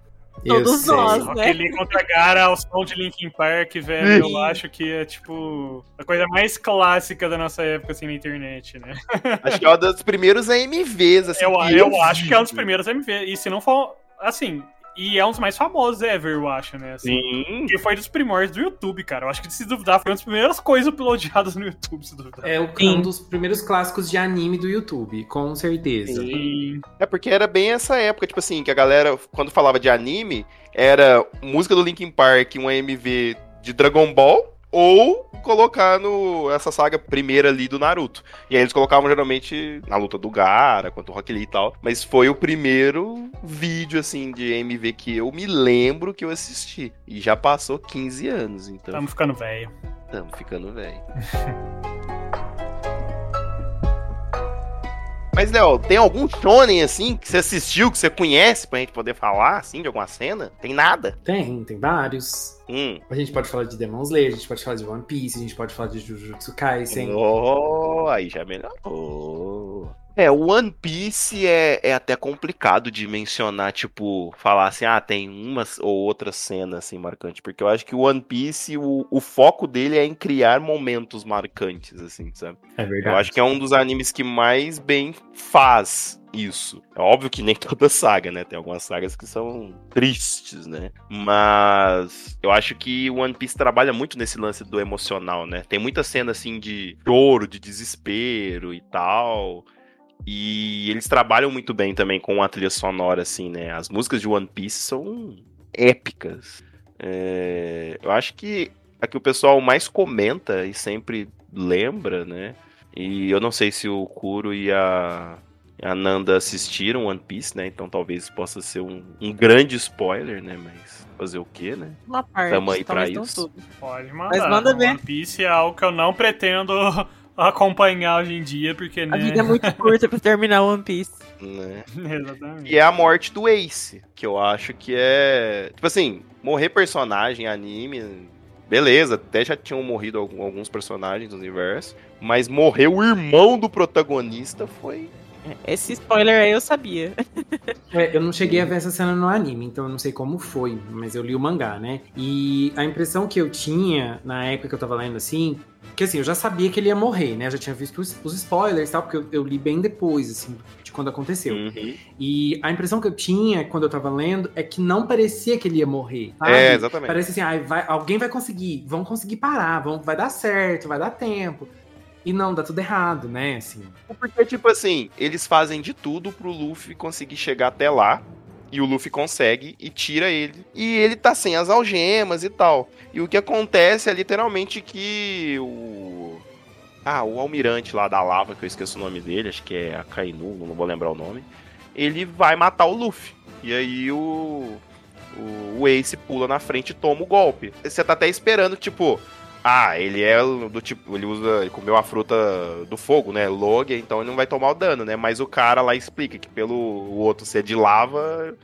Eu Todos sei. nós, Rock né? Lee contra Gara ao som de Linkin Park, velho. Eu acho que é, tipo, a coisa mais clássica da nossa época, assim, na internet, né? Acho que é uma das primeiros AMVs, assim. eu eu acho que é um dos primeiros MV. E se não for, assim, e é um dos mais famosos ever, eu acho, né? Assim, Sim. que foi dos primórdios do YouTube, cara. Eu acho que se duvidar, foi uma das primeiras coisas uploadadas no YouTube, se duvidar. É o- um dos primeiros clássicos de anime do YouTube, com certeza. Sim. É porque era bem essa época, tipo assim, que a galera, quando falava de anime, era música do Linkin Park, um AMV de Dragon Ball, ou colocar no essa saga primeira ali do Naruto. E aí eles colocavam geralmente na luta do Gara, quanto o Rock Lee e tal. Mas foi o primeiro vídeo, assim, de AMV que eu me lembro que eu assisti. E já passou 15 anos, então. Estamos ficando velho. Tamo ficando velho. Mas, Léo, tem algum shonen, assim, que você assistiu, que você conhece, pra gente poder falar, assim, de alguma cena? Tem nada? Tem, tem vários. Hum. A gente pode falar de Demon Slayer, a gente pode falar de One Piece, a gente pode falar de Jujutsu Kaisen. Oh, aí já melhorou. É, o One Piece é, é até complicado de mencionar, tipo, falar assim, ah, tem uma ou outra cena assim marcante, porque eu acho que o One Piece, o, o foco dele é em criar momentos marcantes, assim, sabe? É verdade. Eu acho que é um dos animes que mais bem faz isso. É óbvio que nem toda saga, né? Tem algumas sagas que são tristes, né? Mas eu acho que o One Piece trabalha muito nesse lance do emocional, né? Tem muita cena assim de choro, de desespero e tal. E eles trabalham muito bem também com a trilha sonora, assim, né? As músicas de One Piece são épicas. É, Eu acho que a que o pessoal mais comenta e sempre lembra, né? E eu não sei se o Kuro e a, a Nanda assistiram One Piece, né? Então talvez possa ser um, um grande spoiler, né? Mas fazer o quê, né? Uma parte. Tamo aí pra isso. tudo. Pode mandar. Mas manda ver. One Piece é algo que eu não pretendo acompanhar hoje em dia, porque, né? A vida é muito curta pra terminar One Piece. né? Exatamente. E é a morte do Ace, que eu acho que é. Tipo assim, morrer personagem, anime. Beleza, até já tinham morrido alguns personagens do universo. Mas morrer o irmão do protagonista foi. Esse spoiler aí eu sabia. É, eu não cheguei a ver essa cena no anime, então eu não sei como foi, mas eu li o mangá, né? E a impressão que eu tinha na época que eu tava lendo assim, que assim, eu já sabia que ele ia morrer, né? Eu já tinha visto os, os spoilers e tal, porque eu, eu li bem depois, assim, de quando aconteceu. Uhum. E a impressão que eu tinha quando eu tava lendo é que não parecia que ele ia morrer. sabe? É, exatamente. Parece assim, ai, vai- alguém vai conseguir, vão conseguir parar, vão, vai dar certo, vai dar tempo. E não, dá tudo errado, né? Assim. Porque, tipo assim, eles fazem de tudo pro Luffy conseguir chegar até lá. E o Luffy consegue e tira ele. E ele tá sem as algemas e tal. E o que acontece é literalmente que o. Ah, o almirante lá da lava, que eu esqueço o nome dele, acho que é Akainu, não vou lembrar o nome. Ele vai matar o Luffy. E aí o. O, o Ace pula na frente e toma o golpe. Você tá até esperando, tipo. Ah, ele é do tipo. Ele usa. Ele comeu a fruta do fogo, né? Logia, então ele não vai tomar o dano, né? Mas o cara lá explica que pelo o outro ser de lava,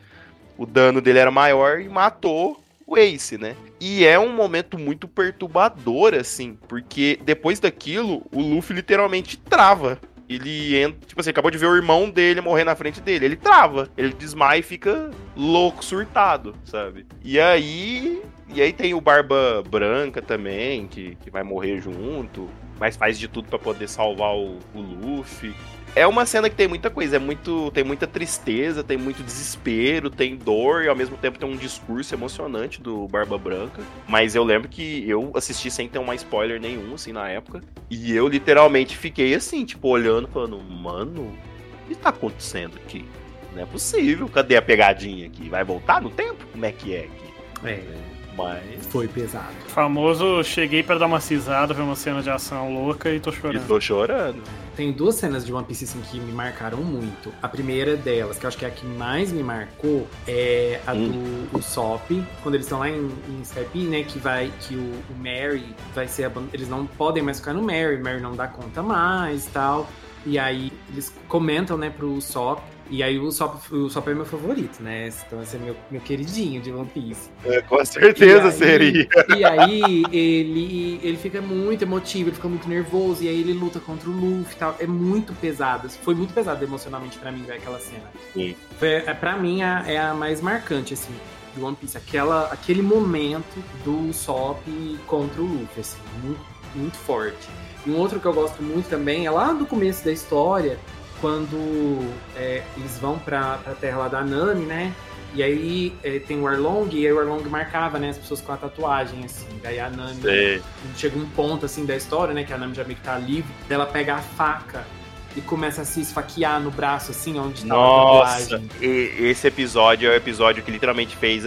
o dano dele era maior e matou o Ace, né? E é um momento muito perturbador, assim, porque depois daquilo, o Luffy literalmente trava. Ele entra, tipo assim, acabou de ver o irmão dele morrer na frente dele. Ele trava, ele desmaia e fica louco, surtado, sabe? E aí. E aí tem o Barba Branca também, que, que vai morrer junto, mas faz de tudo pra poder salvar o, o Luffy. É uma cena que tem muita coisa, é muito, tem muita tristeza, tem muito desespero, tem dor e ao mesmo tempo tem um discurso emocionante do Barba Branca. Mas eu lembro que eu assisti sem ter um spoiler nenhum, assim, na época. E eu literalmente fiquei assim, tipo, olhando, falando, mano, o que tá acontecendo aqui? Não é possível. Cadê a pegadinha aqui? Vai voltar no tempo? Como é que é aqui? É, Mas. foi pesado. Famoso, cheguei pra dar uma cisada, ver uma cena de ação louca e tô E chorando. tô chorando. Tem duas cenas de One Piece assim, que me marcaram muito. A primeira delas, que eu acho que é a que mais me marcou, é a Hum. do Usopp, quando eles estão lá em, em Skype, né? Que vai que o, o Mary vai ser eles não podem mais ficar no Mary, Mary não dá conta mais e tal. E aí eles comentam, né, pro Usopp. E aí o Usopp, o Usopp é meu favorito, né? Então esse é meu, meu queridinho de One Piece. É, com certeza E aí- seria. E aí ele, ele fica muito emotivo, ele fica muito nervoso, e aí ele luta contra o Luffy e tal. É muito pesado. Foi muito pesado emocionalmente pra mim ver aquela cena. Sim. Foi, é, pra mim a- é a mais marcante, assim, do One Piece. Aquela, aquele momento do Sop contra o Luffy, assim, muito, muito forte. E um outro que eu gosto muito também é lá do começo da história, quando é, eles vão pra, pra terra lá da Nami, né? E aí é, tem o Arlong, e aí o Arlong marcava, né, as pessoas com a tatuagem, assim. Daí a Nami Sei. chega um ponto, assim, da história, né, que a Nami já meio que tá livre, ela pega a faca e começa a se esfaquear no braço, assim, onde tá a Nossa, tatuagem. e- esse episódio é o episódio que literalmente fez,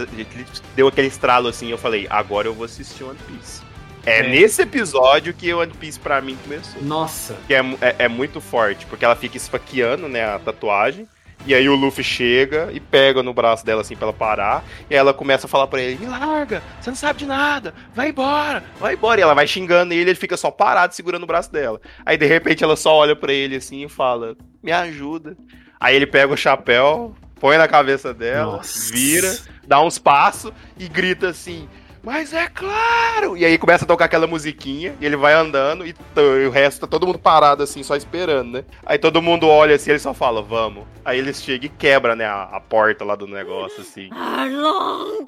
deu aquele estralo assim, eu falei, agora eu vou assistir One Piece. É, É. nesse episódio que o One Piece pra mim começou. Nossa, Que é, é, é muito forte, porque ela fica esfaqueando, né, a tatuagem, E aí o Luffy chega e pega no braço dela assim pra ela parar. E ela começa a falar pra ele: Me larga, você não sabe de nada, vai embora, vai embora. E ela vai xingando ele, ele fica só parado segurando o braço dela. Aí de repente ela só olha pra ele assim e fala: Me ajuda. Aí ele pega o chapéu, põe na cabeça dela, Nossa. vira, dá uns passos e grita assim. Mas é claro! E aí começa a tocar aquela musiquinha, e ele vai andando, e, e o resto tá todo mundo parado assim, só esperando, né? Aí todo mundo olha assim, ele só fala, vamos. Aí eles chegam e quebra, né, a, a porta lá do negócio, assim. Arlong!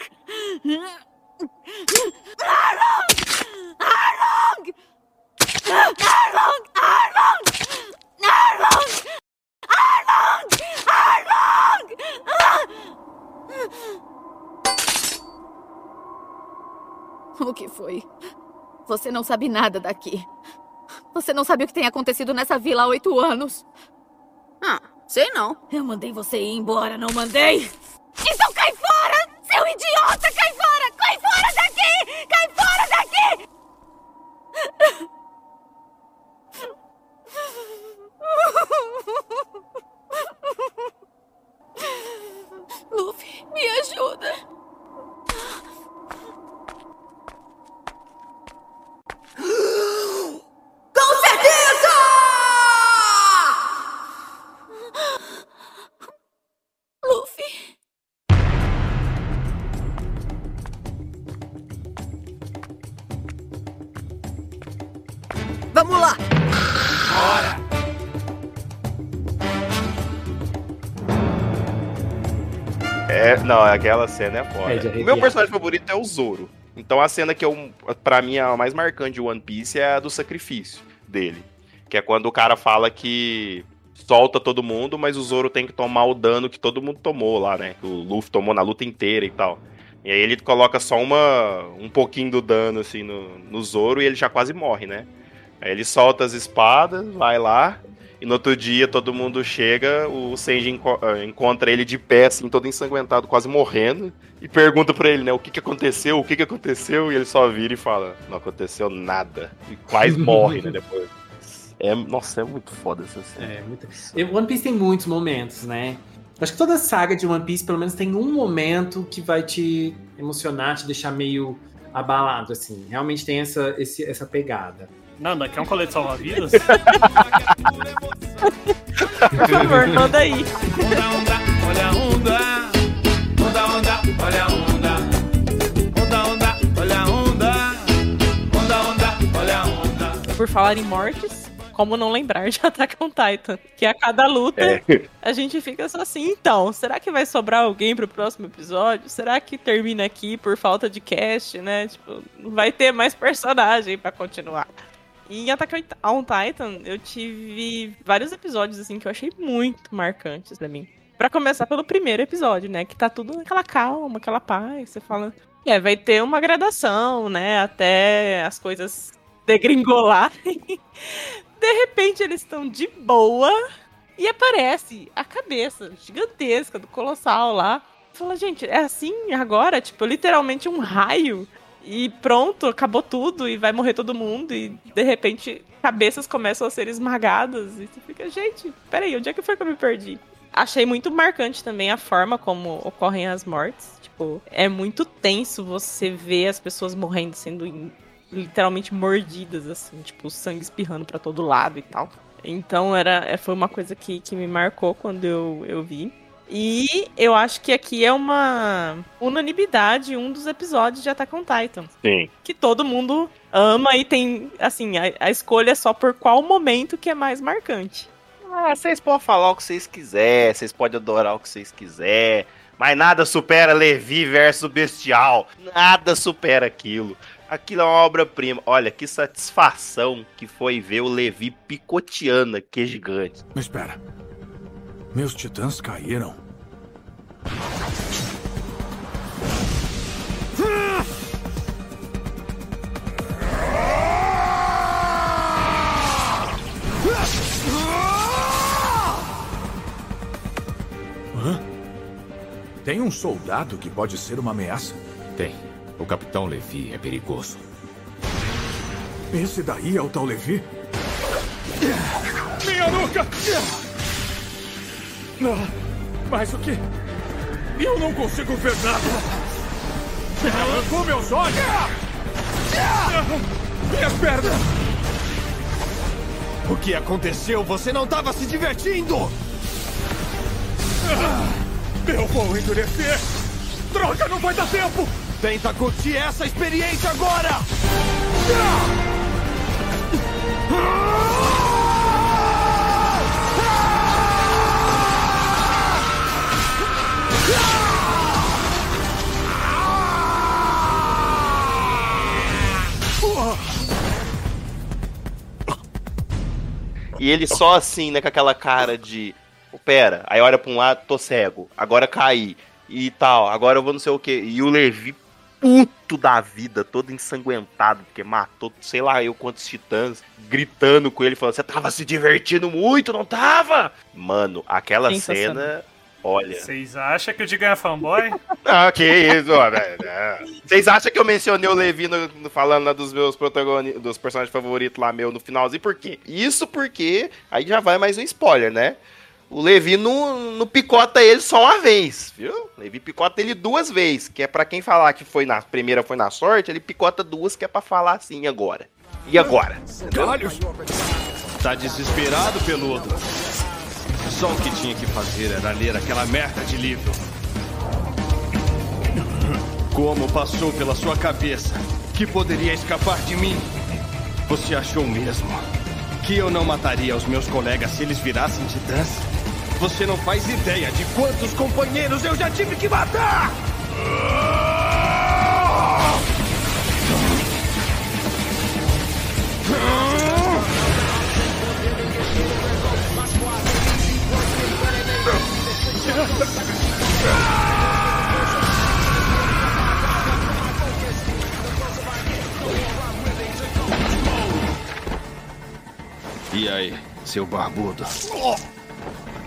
Arlong! Arlong! Arlong! Arlong! Arlong! Arlong! Arlong! O que foi? Você não sabe nada daqui. Você não sabe o que tem acontecido nessa vila há oito anos. Ah, sei não. Eu mandei você ir embora, não mandei? Então cai fora! Seu idiota! Cai aquela cena é foda. É o meu personagem favorito é o Zoro. Então a cena que eu, pra mim, é a mais marcante de One Piece é a do sacrifício dele. Que é quando o cara fala que solta todo mundo, mas o Zoro tem que tomar o dano que todo mundo tomou lá, né? Que o Luffy tomou na luta inteira e tal. E aí ele coloca só uma, um pouquinho do dano, assim, no, no Zoro e ele já quase morre, né? Aí ele solta as espadas, vai lá, e no outro dia todo mundo chega, o Senji enco- ah, encontra ele de pé, assim, todo ensanguentado, quase morrendo, e pergunta pra ele, né, o que que aconteceu, o que que aconteceu, e ele só vira e fala, não aconteceu nada, e quase morre, né, depois. É, nossa, é muito foda essa cena. É, muito... One Piece tem muitos momentos, né? Acho que toda saga de One Piece, pelo menos, tem um momento que vai te emocionar, te deixar meio abalado, assim. Realmente tem essa, esse- essa pegada. Nanda, quer um colete salva-vidas? Por favor, manda aí. Olha a onda, onda, onda, olha a onda, onda, onda, olha a onda, onda, onda, olha a onda. Por falar em mortes, como não lembrar de Attack on Titan? Que a cada luta É. a gente fica só assim, então, será que vai sobrar alguém pro próximo episódio? Será que termina aqui por falta de cast, né? Tipo, não vai ter mais personagem pra continuar. E em Attack on Titan, eu tive vários episódios, assim, que eu achei muito marcantes pra mim. Pra começar pelo primeiro episódio, né? Que tá tudo naquela calma, aquela paz. Você fala, é, vai ter uma gradação, né? Até as coisas degringolarem. De repente eles estão de boa e aparece a cabeça gigantesca do Colossal lá. Fala, gente, é assim agora? Tipo, literalmente um raio. E pronto, acabou tudo e vai morrer todo mundo. E de repente cabeças começam a ser esmagadas. E você fica, gente, peraí, onde é que foi que eu me perdi? Achei muito marcante também a forma como ocorrem as mortes. Tipo, é muito tenso você ver as pessoas morrendo, sendo literalmente mordidas, assim, tipo, sangue espirrando pra todo lado e tal. Então era, é- foi uma coisa que, que me marcou quando eu, eu vi. E eu acho que aqui é uma unanimidade um dos episódios de Attack on Titan. Sim. Que todo mundo ama e tem, assim, a, a escolha é só por qual momento que é mais marcante. Ah, vocês podem falar o que vocês quiserem, vocês podem adorar o que vocês quiserem, mas nada supera Levi versus Bestial. Nada supera aquilo. Aquilo é uma obra-prima. Olha, que satisfação que foi ver o Levi picoteando aquele gigante. Mas espera. Meus titãs caíram. Hã? Tem um soldado que pode ser uma ameaça? Tem. O Capitão Levi é perigoso. Esse daí é o tal Levi? Minha nuca! Mas o que? Eu não consigo ver nada! Arrancou meus olhos! Minhas pernas! O que aconteceu? Você não estava se divertindo! Eu vou endurecer! Droga, não vai dar tempo! Tenta curtir essa experiência agora! E ele só assim, né, com aquela cara de. "Pô, Pera, aí olha pra um lado, tô cego, agora caí. E tal, agora eu vou não sei o que. E o Levi, puto da vida, todo ensanguentado, porque matou, sei lá, eu quantos titãs, gritando com ele, falando: Você tava se divertindo muito, não tava? Mano, aquela cena. Olha. Vocês acham que o Digan é fanboy? Ah, que isso, ó, velho. é. Vocês acham que eu mencionei o Levi no- no- falando lá dos meus protagonistas, dos personagens favoritos lá meu no finalzinho? Por quê? Isso porque aí já vai mais um spoiler, né? O Levi não, não picota ele só uma vez, viu? O Levi picota ele duas vezes, que é pra quem falar que foi na primeira foi na sorte, ele picota duas que é pra falar assim "E agora. E agora? Entendeu? Tá desesperado, peludo? Só o que tinha que fazer era ler aquela merda de livro. Como passou pela sua cabeça que poderia escapar de mim? Você achou mesmo que eu não mataria os meus colegas se eles virassem titãs? Você não faz ideia de quantos companheiros eu já tive que matar! E aí, seu barbudo?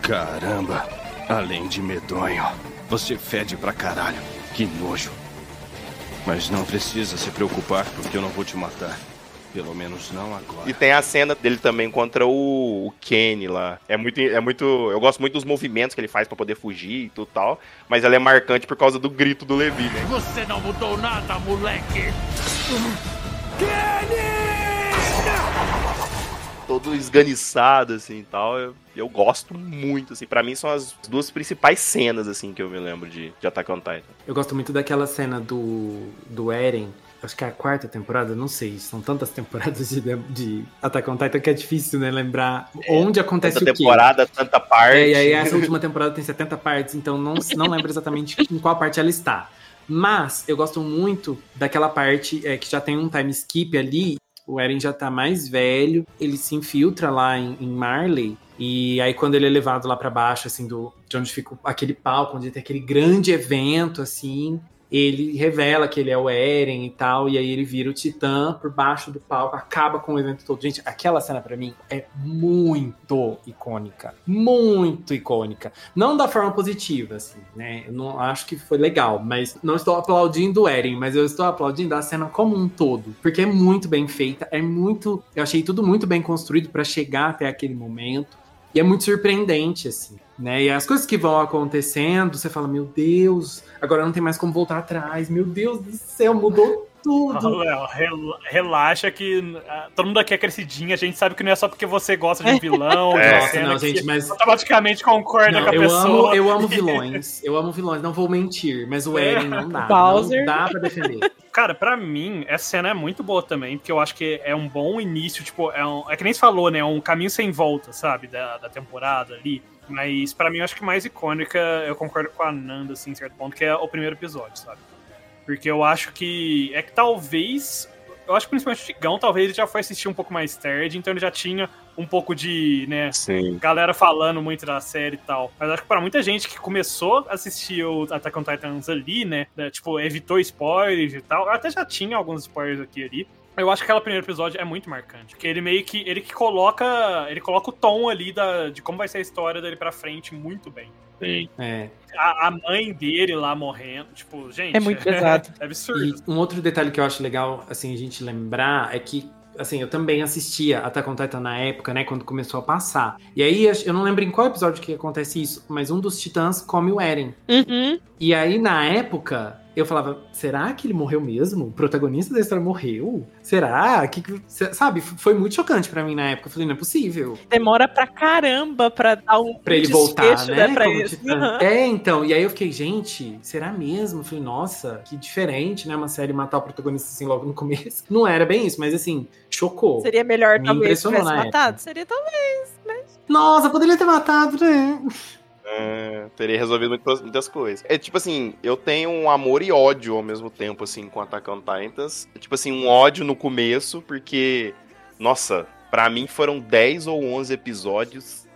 Caramba, além de medonho, você fede pra caralho. Que nojo. Mas não precisa se preocupar, porque eu não vou te matar. Pelo menos não agora. E tem a cena dele também contra o, o Kenny lá. É muito, é muito. Eu gosto muito dos movimentos que ele faz pra poder fugir e tudo tal. Mas ela é marcante por causa do grito do Levi, né? Você não mudou nada, moleque! Todo esganiçado, assim e tal. Eu, eu gosto muito, assim. Pra mim são as duas principais cenas, assim, que eu me lembro de, de Attack on Titan. Eu gosto muito daquela cena do, do Eren. Acho que é a quarta temporada, não sei. São tantas temporadas de, de Attack on Titan que é difícil, né? Lembrar onde acontece Tanta o quê. temporada, tanta parte. É, e aí essa última temporada tem 70 partes, então não, não lembro exatamente em qual parte ela está. Mas eu gosto muito daquela parte é, que já tem um time skip ali. O Eren já tá mais velho, ele se infiltra lá em, em Marley. E aí, quando ele é levado lá pra baixo, assim, do, de onde fica aquele palco, onde tem aquele grande evento, assim, ele revela que ele é o Eren e tal, e aí ele vira o Titã por baixo do palco, acaba com o evento todo. Gente, aquela cena pra mim é muito icônica. Muito icônica. Não da forma positiva, assim, né? Eu não acho que foi legal, mas não estou aplaudindo o Eren, mas eu estou aplaudindo a cena como um todo, porque é muito bem feita, é muito. Eu achei tudo muito bem construído pra chegar até aquele momento. E é muito surpreendente, assim, né? E as coisas que vão acontecendo, você fala, meu Deus, agora não tem mais como voltar atrás, meu Deus do céu, mudou tudo. Léo, rel- relaxa que ah, todo mundo aqui é crescidinho, a gente sabe que não é só porque você gosta de um vilão, de uma Nossa, cena não, gente, mas- automaticamente concorda Não, com a eu, pessoa. amo, eu amo vilões, eu amo vilões, não vou mentir, mas o Eren não dá. Bowser. Não dá pra defender. Cara, pra mim, essa cena é muito boa também, porque eu acho que é um bom início, tipo, é, um, é que nem se falou, né? É um caminho sem volta, sabe? Da, da temporada ali. Mas pra mim, eu acho que mais icônica, eu concordo com a Nanda, assim, em certo ponto, que é o primeiro episódio, sabe? Porque eu acho que. É que talvez. Eu acho que principalmente o Tigão, talvez ele já foi assistir um pouco mais tarde, então ele já tinha um pouco de, né, Sim. galera falando muito da série e tal. Mas acho que pra muita gente que começou a assistir o Attack on Titans ali, né, né, tipo, evitou spoilers e tal, eu até já tinha alguns spoilers aqui e ali. Eu acho que aquele primeiro episódio é muito marcante, porque ele meio que ele que coloca, ele coloca o tom ali da, de como vai ser a história dele pra frente muito bem. Sim. É. A, a mãe dele lá morrendo, tipo, gente, É muito pesado. é absurdo. E um outro detalhe que eu acho legal, assim, a gente lembrar é que assim, eu também assistia Attack on Titan na época, né, quando começou a passar. E aí, eu não lembro em qual episódio que acontece isso, mas um dos titãs come o Eren. Uhum. E aí, na época, eu falava, será que ele morreu mesmo? O protagonista da história morreu? Será? Que, sabe, foi muito chocante pra mim na época. Eu falei, não é possível. Demora pra caramba pra dar um Pra ele voltar, né? Pra como isso. titã. Uhum. É, então. E aí eu fiquei, gente, será mesmo? Eu falei, nossa, que diferente, né? Uma série matar o protagonista assim logo no começo. Não era bem isso, mas assim, chocou. Seria melhor Me talvez tivesse matado? Seria talvez, mas... Nossa, poderia ter matado, né? É, teria resolvido muitas, coisas. É tipo assim, eu tenho um amor e ódio ao mesmo tempo, assim, com Attack on Titans. É, tipo assim, um ódio no começo, porque, nossa, pra mim foram 10 ou 11 episódios.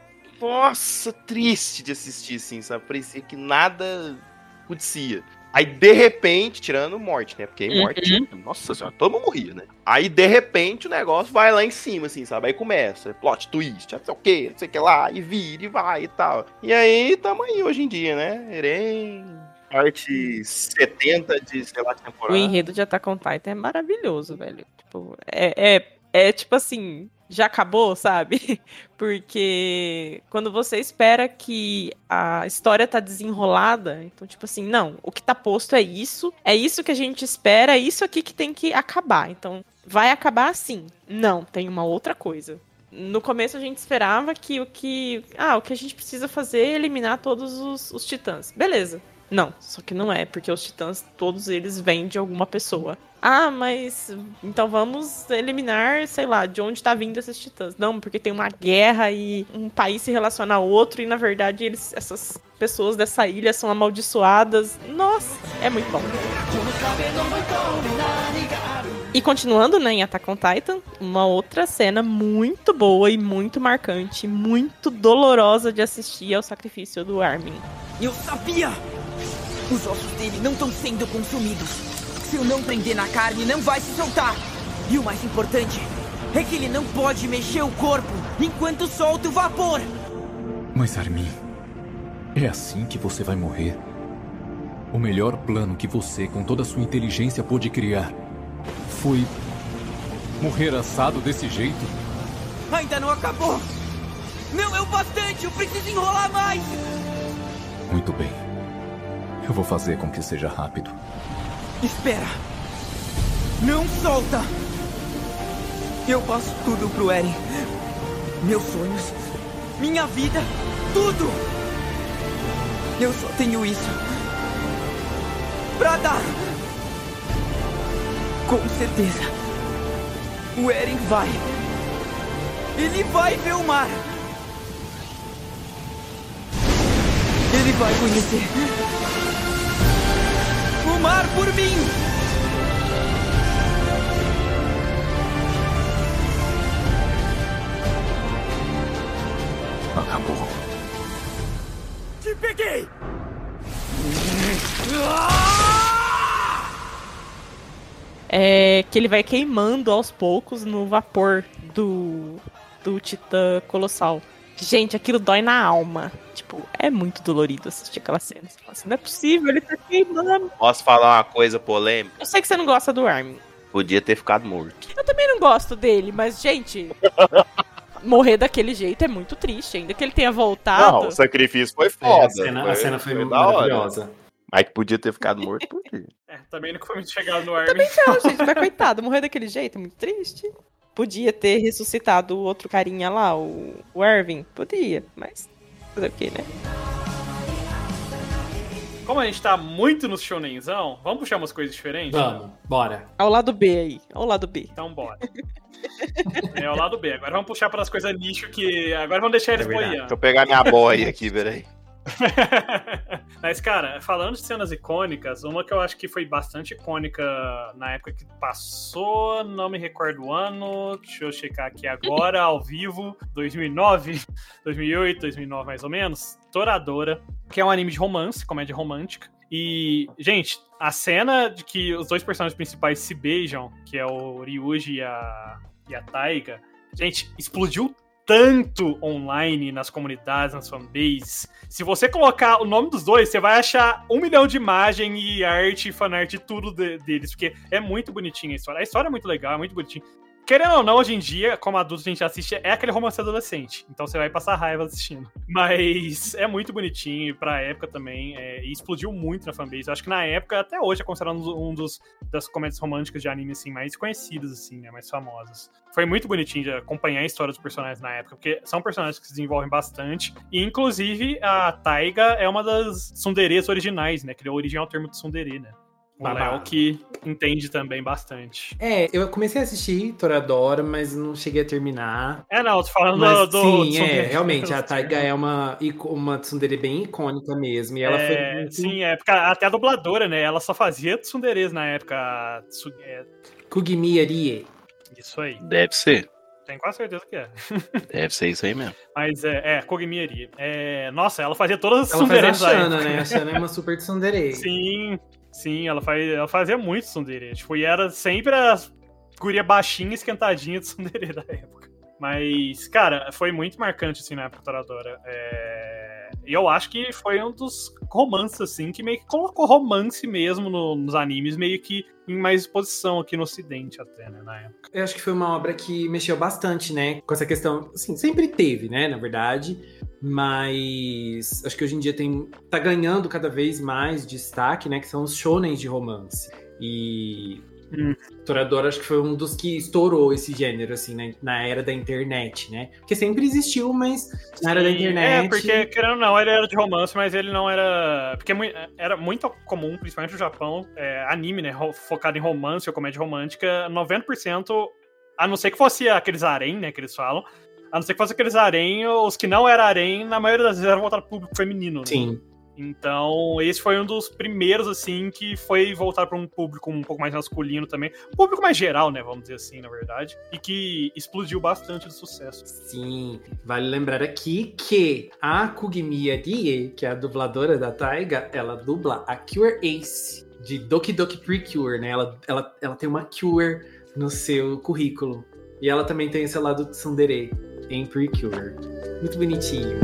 Nossa, triste de assistir, assim, sabe? Parecia que nada acontecia. Aí, de repente, tirando morte, né? Porque aí morte, nossa senhora, todo mundo morria, né? Aí, de repente, o negócio vai lá em cima, assim, sabe? Aí começa, plot twist, não sei o que, não sei o que lá, e vira, e vai e tal. E aí, tamo aí hoje em dia, né? Eren, parte 70 de, sei lá, O temporada. enredo de Attack on Titan é maravilhoso, velho. Tipo, é, é, é tipo assim, já acabou, sabe? Porque quando você espera que a história tá desenrolada, então, tipo assim, não, o que tá posto é isso, é isso que a gente espera, é isso aqui que tem que acabar. Então, vai acabar assim. Não, tem uma outra coisa. No começo a gente esperava que o que. Ah, o que a gente precisa fazer é eliminar todos os, os titãs. Beleza. Não, só que não é, porque os titãs, todos eles vêm de alguma pessoa. Ah, mas então vamos eliminar, sei lá, de onde tá vindo esses titãs. Não, porque tem uma guerra e um país se relaciona a outro e na verdade eles, essas pessoas dessa ilha são amaldiçoadas. Nossa, é muito bom. E continuando, né, em Attack on Titan, uma outra cena muito boa e muito marcante, muito dolorosa de assistir é o sacrifício do Armin. Eu sabia! Os ossos dele não estão sendo consumidos. Se eu não prender na carne, não vai se soltar. E o mais importante é que ele não pode mexer o corpo enquanto solta o vapor. Mas Armin, é assim que você vai morrer? O melhor plano que você, com toda a sua inteligência, pôde criar foi morrer assado desse jeito? Ainda não acabou. Não é o bastante, eu preciso enrolar mais. Muito bem. Eu vou fazer com que seja rápido. Espera. Não solta. Eu passo tudo pro Eren. Meus sonhos, minha vida, tudo. Eu só tenho isso pra dar. Com certeza. O Eren vai. Ele vai ver o mar. Ele vai conhecer. Mar por mim. Acabou. Te peguei! É que ele vai queimando aos poucos no vapor do, do Titã Colossal. Gente, aquilo dói na alma. Tipo, é muito dolorido assistir aquela cena. Você fala assim, não é possível, ele tá queimando. Posso falar uma coisa polêmica? Eu sei que você não gosta do Armin. Podia ter ficado morto. Eu também não gosto dele, mas, gente, morrer daquele jeito é muito triste. Ainda que ele tenha voltado. Não, o sacrifício foi É, foda. a, cena, a cena foi, maravilhosa. Mas que podia ter ficado morto por quê? É, também nunca foi muito chegado no Armin. Também não, gente, mas coitado, morrer daquele jeito é muito triste. Podia ter ressuscitado o outro carinha lá, o, o Ervin. Podia, mas fazer o quê, né? Como a gente tá muito no shonenzão, vamos puxar umas coisas diferentes? Vamos, bora. Ao lado B aí, ao lado B. Então bora. é o lado B. Agora vamos puxar para as coisas nicho que. Agora vamos deixar eles É boiando. Deixa eu pegar minha boia aqui, peraí. Mas, cara, falando de cenas icônicas, uma que eu acho que foi bastante icônica na época que passou, não me recordo o ano, deixa eu checar aqui agora, ao vivo, 2009, 2008, 2009 mais ou menos, Toradora, que é um anime de romance, comédia romântica. E, gente, a cena de que os dois personagens principais se beijam, que é o Ryuji e a, e a Taiga, gente, explodiu tanto online nas comunidades, nas fanbases. Se você colocar o nome dos dois, você vai achar um milhão de imagem e arte, fanart, tudo de- deles, porque é muito bonitinha a história. A história é muito legal, é muito bonitinha. Querendo ou não, hoje em dia, como adulto a gente assiste, é aquele romance adolescente. Então você vai passar raiva assistindo. Mas é muito bonitinho, pra época também. é, e explodiu muito na fanbase. Eu acho que na época, até hoje, é considerado um dos das comédias românticas de anime, assim, mais conhecidas, assim, né? Mais famosas. Foi muito bonitinho de acompanhar a história dos personagens na época, porque são personagens que se desenvolvem bastante. E, inclusive, a Taiga é uma das tsunderes originais, né? Que deu origem ao termo de tsundere, né? Babado. que entende também bastante. É, eu comecei a assistir Toradora, mas não cheguei a terminar. É, não, tô falando Mas, do. sim, tsundere. é, realmente, a Taiga é uma, uma tsundere bem icônica mesmo. E ela É, foi muito... Sim, é, porque até a dubladora, né? Ela só fazia tsunderes na época. tsu- é, Kugimi Arie. isso aí. Deve ser. Tenho quase certeza que é. Deve ser isso aí mesmo. Mas é, é Kogimieri. É, nossa, ela fazia todas as Ela fazia a Shana, né? A Shana é uma super tsundere. Sim, sim, ela, faz, ela fazia muito tsundere. Tipo, e era sempre a guria baixinha, esquentadinha de tsundere da época. Mas, cara, foi muito marcante, assim, na época do Toradora. É... E eu acho que foi um dos romances, assim, que meio que colocou romance mesmo no- nos animes, meio que em mais exposição aqui no ocidente até, né, na época. Eu acho que foi uma obra que mexeu bastante, né? Com essa questão. Assim, sempre teve, né? Na verdade. Mas acho que hoje em dia tem. tá ganhando cada vez mais destaque, né? Que são os shonens de romance. E. Hum. Toradora acho que foi um dos que estourou esse gênero, assim, né? na era da internet, né? Porque sempre existiu, mas na era da Sim, internet. É, porque, querendo ou não, ele era de romance, mas ele não era. Porque era muito comum, principalmente no Japão, é, anime, né? Focado em romance ou comédia romântica, 90%, a não ser que fosse aqueles harem, né? Que eles falam. A não ser que fosse aqueles harem, os que não eram harem, na maioria das vezes eram voltados pro público feminino. né? Sim. Então, esse foi um dos primeiros, assim, que foi voltar para um público um pouco mais masculino também. Um público mais geral, né? Vamos dizer assim, na verdade. E que explodiu bastante de sucesso. Sim, vale lembrar aqui que a Kugimi Arie, que é a dubladora da Taiga, ela dubla a Cure Ace de Doki Doki Precure, né? Ela, ela, ela tem uma Cure no seu currículo. E ela também tem esse lado de Tsundere em Precure. Muito bonitinho.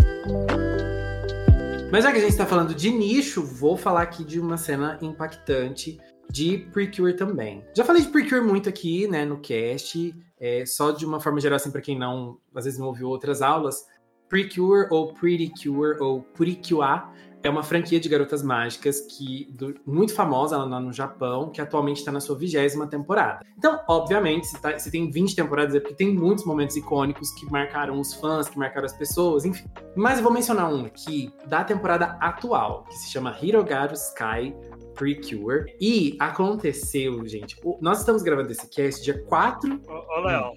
Mas já que a gente tá falando de nicho, vou falar aqui de uma cena impactante de Precure também. Já falei de Precure muito aqui, né, no cast. É, só de uma forma geral, assim, pra quem não, às vezes não ouviu outras aulas, Precure ou Pretty Cure ou Purikua é uma franquia de garotas mágicas que do- muito famosa lá no Japão, que atualmente está na sua vigésima temporada. Então, obviamente, se, tá- se tem 20 temporadas é porque tem muitos momentos icônicos que marcaram os fãs, que marcaram as pessoas, enfim. Mas eu vou mencionar um aqui da temporada atual, que se chama Hirogaru Sky Precure. E aconteceu, gente. o- nós estamos gravando esse cast dia 4 Ô, ô Léo,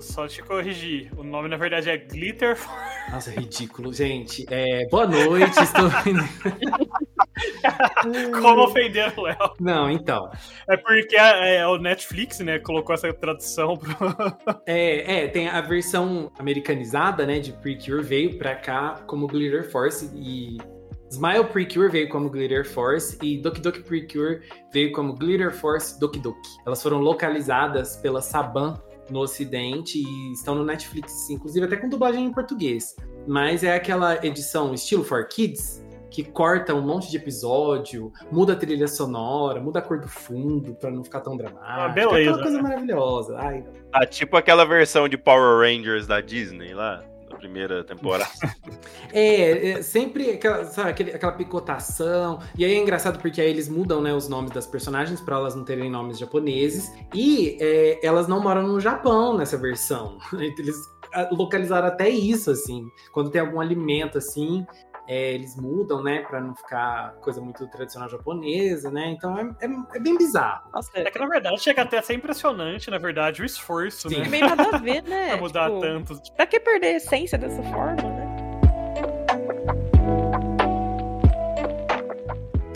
só te corrigir. O nome, na verdade, é Glitter Nossa, ridículo, gente. É, boa noite, estou. Como ofender o Léo? Não, então. É porque é, o Netflix, né, colocou essa tradução pro. É, é, tem a versão americanizada, né, de Precure veio pra cá como Glitter Force e Smile Precure veio como Glitter Force e Doki Doki Precure veio como Glitter Force Doki Doki. Elas foram localizadas pela Saban no ocidente e estão no Netflix, inclusive até com dublagem em português. Mas é aquela edição estilo for kids que corta um monte de episódio, muda a trilha sonora, muda a cor do fundo pra não ficar tão dramático. Ah, beleza, Aquela coisa né? maravilhosa. Ai, Tá tipo aquela versão de Power Rangers da Disney lá, primeira temporada. É, é sempre aquela, sabe, aquele- aquela picotação. E aí é engraçado porque aí eles mudam né, os nomes das personagens para elas não terem nomes japoneses. E é, elas não moram no Japão nessa versão. Eles ah, localizaram até isso, assim. Quando tem algum alimento, assim, é, eles mudam, né? Pra não ficar coisa muito tradicional japonesa, né? Então é, é- é bem bizarro. É que na verdade chega até a ser impressionante, na verdade, o esforço, Sim. né? É meio nada a ver, né? pra mudar Tipo, tanto. Pra que perder a essência dessa forma, né?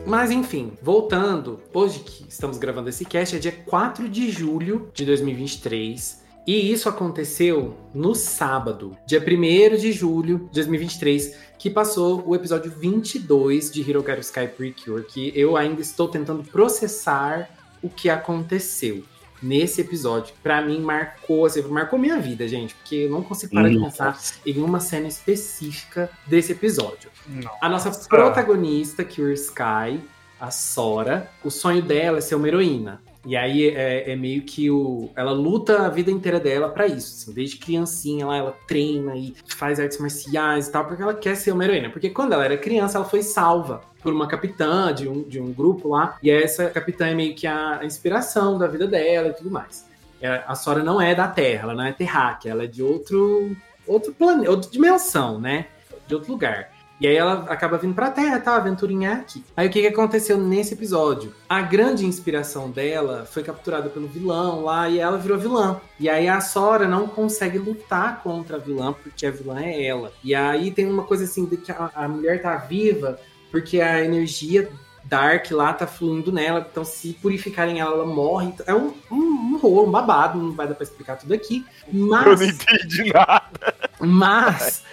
Mas enfim, voltando, hoje que estamos gravando esse cast é dia 4 de julho de 2023. E isso aconteceu no sábado, dia 1 de julho de 2023, que passou o episódio 22 de Hirogaru Sky Precure, que eu ainda estou tentando processar o que aconteceu nesse episódio. Pra mim, marcou, assim, marcou minha vida, gente, porque eu não consigo parar de Nossa. pensar em uma cena específica desse episódio. Não. A nossa protagonista, Cure Sky, a Sora, o sonho dela é ser uma heroína. E aí é, é meio que o. Ela luta a vida inteira dela pra isso. assim, desde criancinha lá, ela treina e faz artes marciais e tal, porque ela quer ser uma heroína. Porque quando ela era criança, ela foi salva por uma capitã de um, de um grupo lá. E essa capitã é meio que a, a inspiração da vida dela e tudo mais. É, A Sora não é da Terra, ela não é terráquea, ela é de outro, outro planeta, outra dimensão, né? De outro lugar. E aí ela acaba vindo pra Terra, tá? Aventurinha aqui. Aí o que, que aconteceu nesse episódio? A grande inspiração dela foi capturada pelo vilão lá e ela virou vilã. E aí a Sora não consegue lutar contra a vilã, porque a vilã é ela. E aí tem uma coisa assim, de que a, a mulher tá viva porque a energia Dark lá tá fluindo nela, então se purificarem ela, ela morre. É um, um, um rolo, um babado, não vai dar pra explicar tudo aqui. Mas... Eu não entendi nada. Mas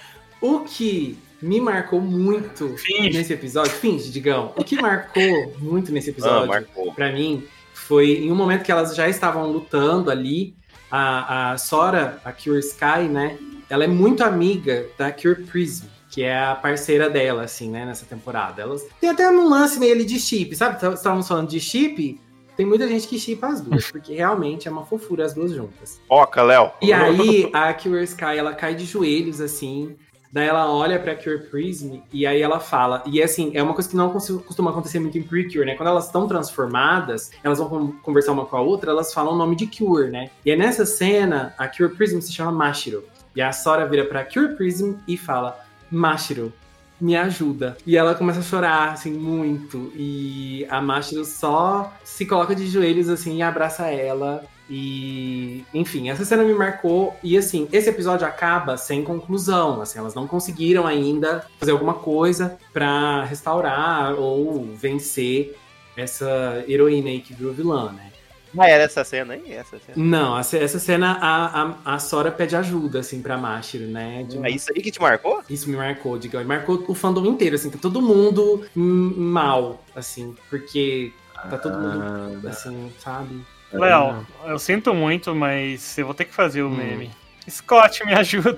o que me marcou muito nesse episódio, finge, Digão, o que marcou muito nesse Ah, episódio, marcou. pra mim, foi em um momento que elas já estavam lutando ali, a, a Sora, a Cure Sky, né, ela é muito amiga da Cure Prism, que é a parceira dela, assim, né, nessa temporada. Elas tem até um lance meio ali de chip, sabe? Tá- Estávamos falando de chip, tem muita gente que chipa as duas, porque realmente é uma fofura as duas juntas. Foca, Léo. E aí, a Cure Sky, ela cai de joelhos, assim. Daí ela olha pra Cure Prism e aí ela fala. E assim, é uma coisa que não costuma acontecer muito em Precure, né? Quando elas estão transformadas, elas vão con- conversar uma com a outra, elas falam o nome de Cure, né? E aí nessa cena, a Cure Prism se chama Mashiro. E a Sora vira pra Cure Prism e fala: Mashiro, me ajuda. E ela começa a chorar, assim, muito. E a Mashiro só se coloca de joelhos, assim, e abraça ela. E, enfim, essa cena me marcou. E, assim, esse episódio acaba sem conclusão. Assim, elas não conseguiram ainda fazer alguma coisa pra restaurar ou vencer essa heroína aí que virou vilã, né? Ah, era essa cena aí? Essa cena. Não, essa, essa cena a, a, a Sora pede ajuda, assim, pra Mashiro, né? De É isso aí que te marcou? Isso me marcou, digamos. E marcou o fandom inteiro, assim. Tá todo mundo mal, assim. Porque tá todo mundo, assim, sabe? Léo, eu sinto muito, mas eu vou ter que fazer Hum. o meme. Scott, me ajuda.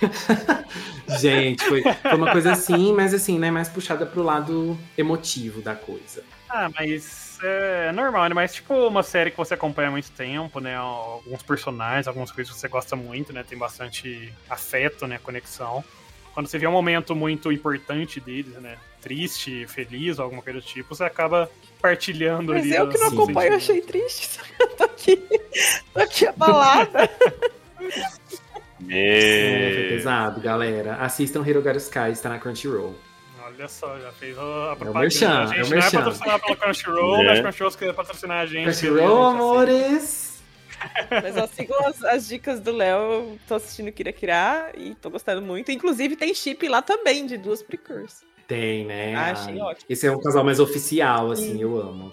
Gente, foi, foi uma coisa assim, mas assim, né? Mais puxada pro lado emotivo da coisa. Ah, mas é normal, né? Mas tipo uma série que você acompanha há muito tempo, né? Alguns personagens, algumas coisas que você gosta muito, né? Tem bastante afeto, né? Conexão. Quando você vê um momento muito importante deles, né? Triste, feliz, alguma coisa do tipo, você acaba partilhando Mas ali. eu que não acompanho, eu achei triste. Eu tô aqui, tô aqui abalada. É, foi pesado, galera. Assistam Hirogaru Sky, está na Crunchyroll. Olha só, já fez a propaganda. merchan, a é o gente não é patrocinado pela Crunchyroll, É. mas Crunchyroll quer patrocinar a gente. Crunchyroll, gente, amores! Mas eu sigo as, as dicas do Léo, eu tô assistindo Kira Kira e tô gostando muito. Inclusive tem chip lá também, de duas precurs. Tem, né? Ah, achei ótimo. Esse é um casal mais oficial, assim, eu amo.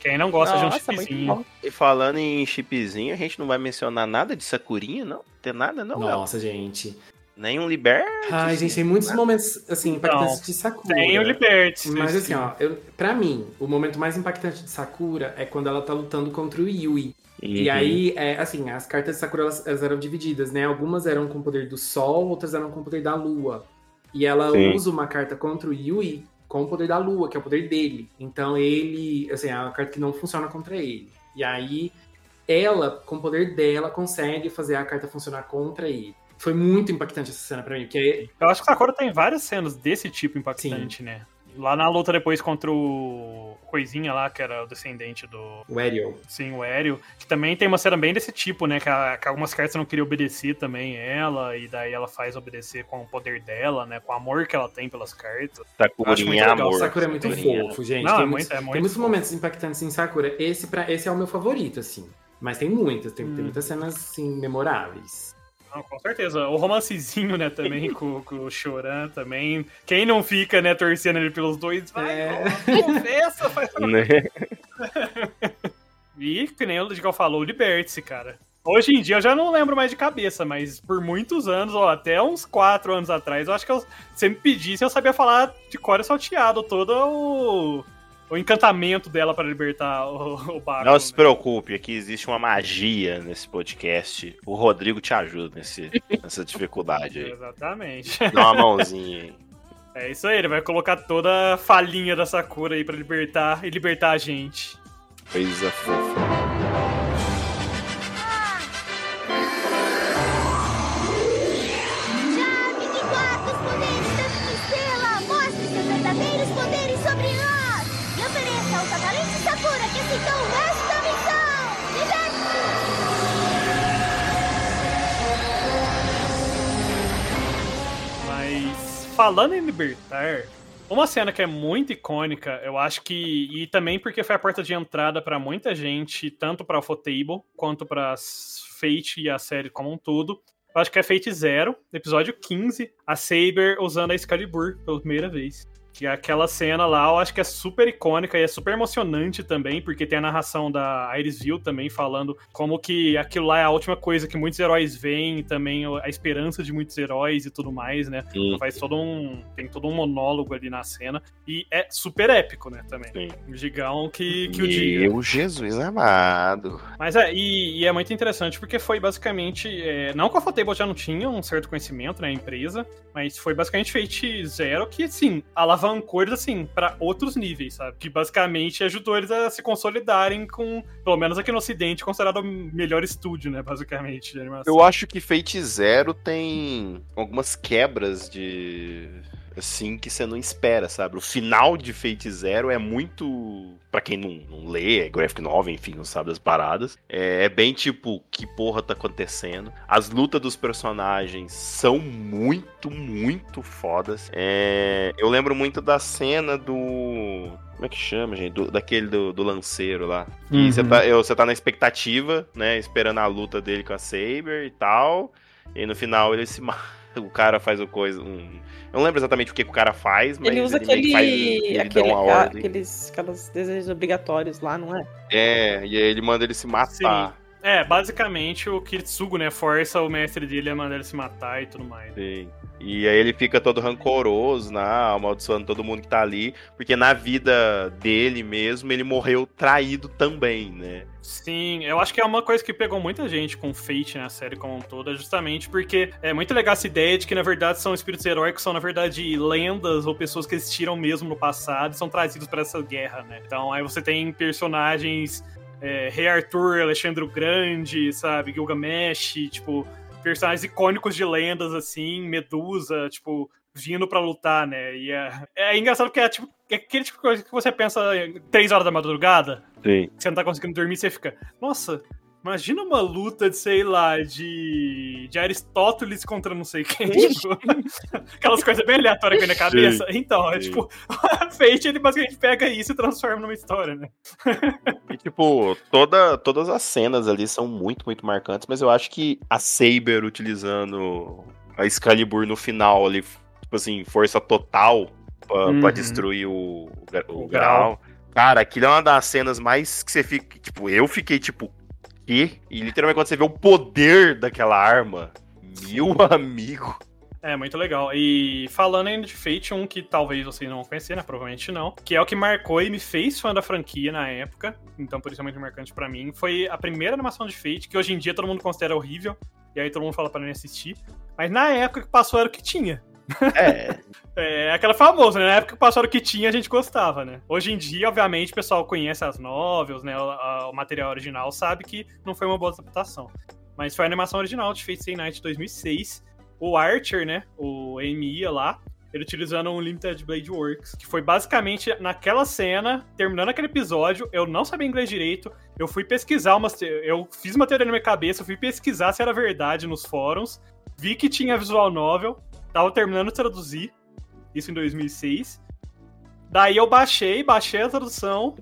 Quem não gosta Nossa, de um chipzinho. E falando em chipzinho, a gente não vai mencionar nada de Sakurinha, não? Tem nada, não? Nossa, gente. Nenhum Liber. Ai, gente, tem muitos momentos, assim, impactantes de Sakura. tem o Liberty, Mas sim. assim, ó, eu, pra mim, o momento mais impactante de Sakura é quando ela tá lutando contra o Yui. E Uhum. aí, é, assim, as cartas de Sakura elas, elas eram divididas, né? Algumas eram com o poder do Sol, outras eram com o poder da Lua. E ela Sim. usa uma carta contra o Yui com o poder da Lua, que é o poder dele. Então ele, assim, é uma carta que não funciona contra ele. E aí, ela, com o poder dela, consegue fazer a carta funcionar contra ele. Foi muito impactante essa cena pra mim, porque Eu acho que Sakura tem várias cenas desse tipo impactante, né? Lá na luta depois contra o Coisinha lá, que era o descendente do. o Ariel. Sim, o Aéreo. Que também tem uma cena bem desse tipo, né? Que, a- que algumas cartas não queriam obedecer também ela, e daí ela faz obedecer com o poder dela, né? Com o amor que ela tem pelas cartas. Sakurinha Eu acho muito é legal. amor. Sakura é muito Sakurinha. fofo, gente. Não, tem é muitos, muito- é muito tem muitos fofo. momentos impactantes em Sakura. Esse, pra, esse é o meu favorito, assim. Mas tem muitas, tem, Hum. tem muitas cenas, assim, memoráveis. Não, com certeza. O romancezinho, né, também, com, com o Choran também. Quem não fica, né, torcendo ele pelos dois, vai, É. confessa, faz... Né? E, que nem o Digal falou, o Liberty, cara. Hoje em dia eu já não lembro mais de cabeça, mas por muitos anos, ó, até uns quatro anos atrás, eu acho que eu, se me pedisse, eu sabia falar de cor e salteado todo o, o encantamento dela para libertar o, o Baco. Não se preocupe, aqui existe uma magia nesse podcast. O Rodrigo te ajuda nesse, nessa dificuldade aí. Exatamente. Dá uma mãozinha aí. É isso aí, ele vai colocar toda a falinha da Sakura aí pra libertar e libertar a gente. Coisa fofa. Falando em libertar, uma cena que é muito icônica, eu acho que e também porque foi a porta de entrada pra muita gente, tanto pra Ufotable quanto pra Fate e a série como um todo. Eu acho que é Fate Zero, episódio 15, a Saber usando a Excalibur pela primeira vez. Que é aquela cena lá, eu acho que é super icônica e é super emocionante também, porque tem a narração da Iris Ville também falando como que aquilo lá é a última coisa que muitos heróis veem, também a esperança de muitos heróis e tudo mais, né? Sim. Faz todo um. Tem todo um monólogo ali na cena. E é super épico, né, também. Sim. O gigão que, que o diga. Meu Jesus amado. Mas é, e, e é muito interessante porque foi basicamente. é, não que a Fotable já não tinha um certo conhecimento, né, a empresa, mas foi basicamente Fate Zero que, assim, alavancou eles, assim, pra outros níveis, sabe? Que basicamente ajudou eles a se consolidarem com, pelo menos aqui no Ocidente, considerado o melhor estúdio, né, basicamente, de animação. Eu acho que Fate Zero tem algumas quebras de. Assim, que você não espera, sabe? O final de Fate Zero é muito. Pra quem não, não lê, é graphic novel, enfim, não sabe das paradas. É, é bem tipo, que porra tá acontecendo? As lutas dos personagens são muito, muito fodas. É, eu lembro muito da cena do. Como é que chama, gente? Do- daquele do, do lanceiro lá. Uhum. você tá, eu- você tá na expectativa, né? Esperando a luta dele com a Saber e tal. E no final ele se mata. O cara faz o coisa. um- Eu não lembro exatamente o que, que o cara faz, mas Ele usa que aquele. faz- ele aquele dá uma ordem. aqueles aqueles desejos obrigatórios lá, não é? É, e aí ele manda ele se matar. É, basicamente o Kitsugo, né, força o mestre dele a mandar ele se matar e tudo mais. Sim. E aí ele fica todo rancoroso, né, amaldiçoando todo mundo que tá ali, porque na vida dele mesmo ele morreu traído também, né? Sim, eu acho que é uma coisa que pegou muita gente com Fate na série como um todo, é justamente porque é muito legal essa ideia de que na verdade são espíritos heróicos, são na verdade lendas ou pessoas que existiram mesmo no passado e são trazidos para essa guerra, né? Então aí você tem personagens é, Rei Arthur, Alexandre o Grande, sabe, Gilgamesh, tipo, personagens icônicos de lendas assim, Medusa, tipo, vindo pra lutar, né? E é, é engraçado porque é tipo é aquele tipo de coisa que você pensa três horas da madrugada, Sim. você não tá conseguindo dormir, você fica, nossa, imagina uma luta de, sei lá, de, de Aristóteles contra não sei quem. tipo, aquelas coisas bem aleatórias que vem na cabeça. Sim, Então, é sim. tipo, a Fate, ele basicamente pega isso e transforma numa história, né? E, tipo, toda, todas as cenas ali são muito, muito marcantes, mas eu acho que a Saber utilizando a Excalibur no final ali, tipo assim, força total pra, Uhum. pra destruir o, o O grau. grau. Cara, aquilo é uma das cenas mais que você fica. Tipo, eu fiquei tipo, quê? E literalmente quando você vê o poder daquela arma, meu amigo. É, muito legal. E falando ainda de Fate, um que talvez vocês não vão conhecer, né? Provavelmente não. Que é o que marcou e me fez fã da franquia na época. Então, por isso é muito marcante pra mim. Foi a primeira animação de Fate, que hoje em dia todo mundo considera horrível. E aí todo mundo fala pra não assistir. Mas na época que passou era o que tinha. É. É aquela famosa, né? Na época que o que tinha, a gente gostava, né? Hoje em dia, obviamente, o pessoal conhece as novels, né? O, o material original, sabe que não foi uma boa adaptação. Mas foi a animação original de Fate Stay Night de 2006. O Archer, né? O Emiya lá, ele utilizando um Limited Blade Works, que foi basicamente naquela cena, terminando aquele episódio, eu não sabia inglês direito, eu fui pesquisar umas. te- Eu fiz uma teoria na minha cabeça, fui pesquisar se era verdade nos fóruns, vi que tinha visual novel, tava terminando de traduzir, isso em 2006. Daí eu baixei, baixei a tradução.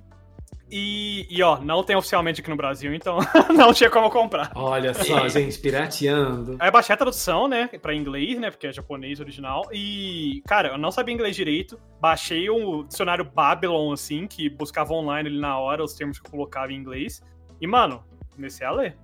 E, e, ó, não tem oficialmente aqui no Brasil, então não tinha como comprar. Olha só, gente, pirateando. Aí eu baixei a tradução, né, pra inglês, né, porque é japonês original, e, cara, eu não sabia inglês direito, baixei o dicionário Babylon, assim, que buscava online ali na hora os termos que eu colocava em inglês, e, mano, comecei a ler.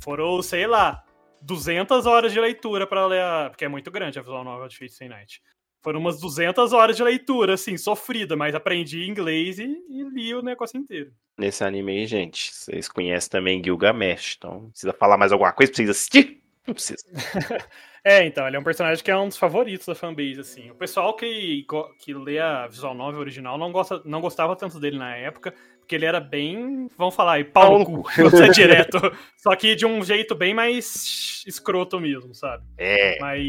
Foram, sei lá, 200 horas de leitura pra ler, a... porque é muito grande a visual novel de Fate Stay Night. Foram umas 200 horas de leitura, assim, sofrida, mas aprendi inglês e, e li o negócio inteiro. Nesse anime aí, gente, vocês conhecem também Gilgamesh, então precisa falar mais alguma coisa pra vocês assistir? Não precisa. É, então, ele é um personagem que é um dos favoritos da fanbase, assim. O pessoal que, que lê a visual novel original não, gosta, não gostava tanto dele na época, porque ele era bem, vamos falar aí, pau no cu, ser direto. Só que de um jeito bem mais escroto mesmo, sabe? É. Mas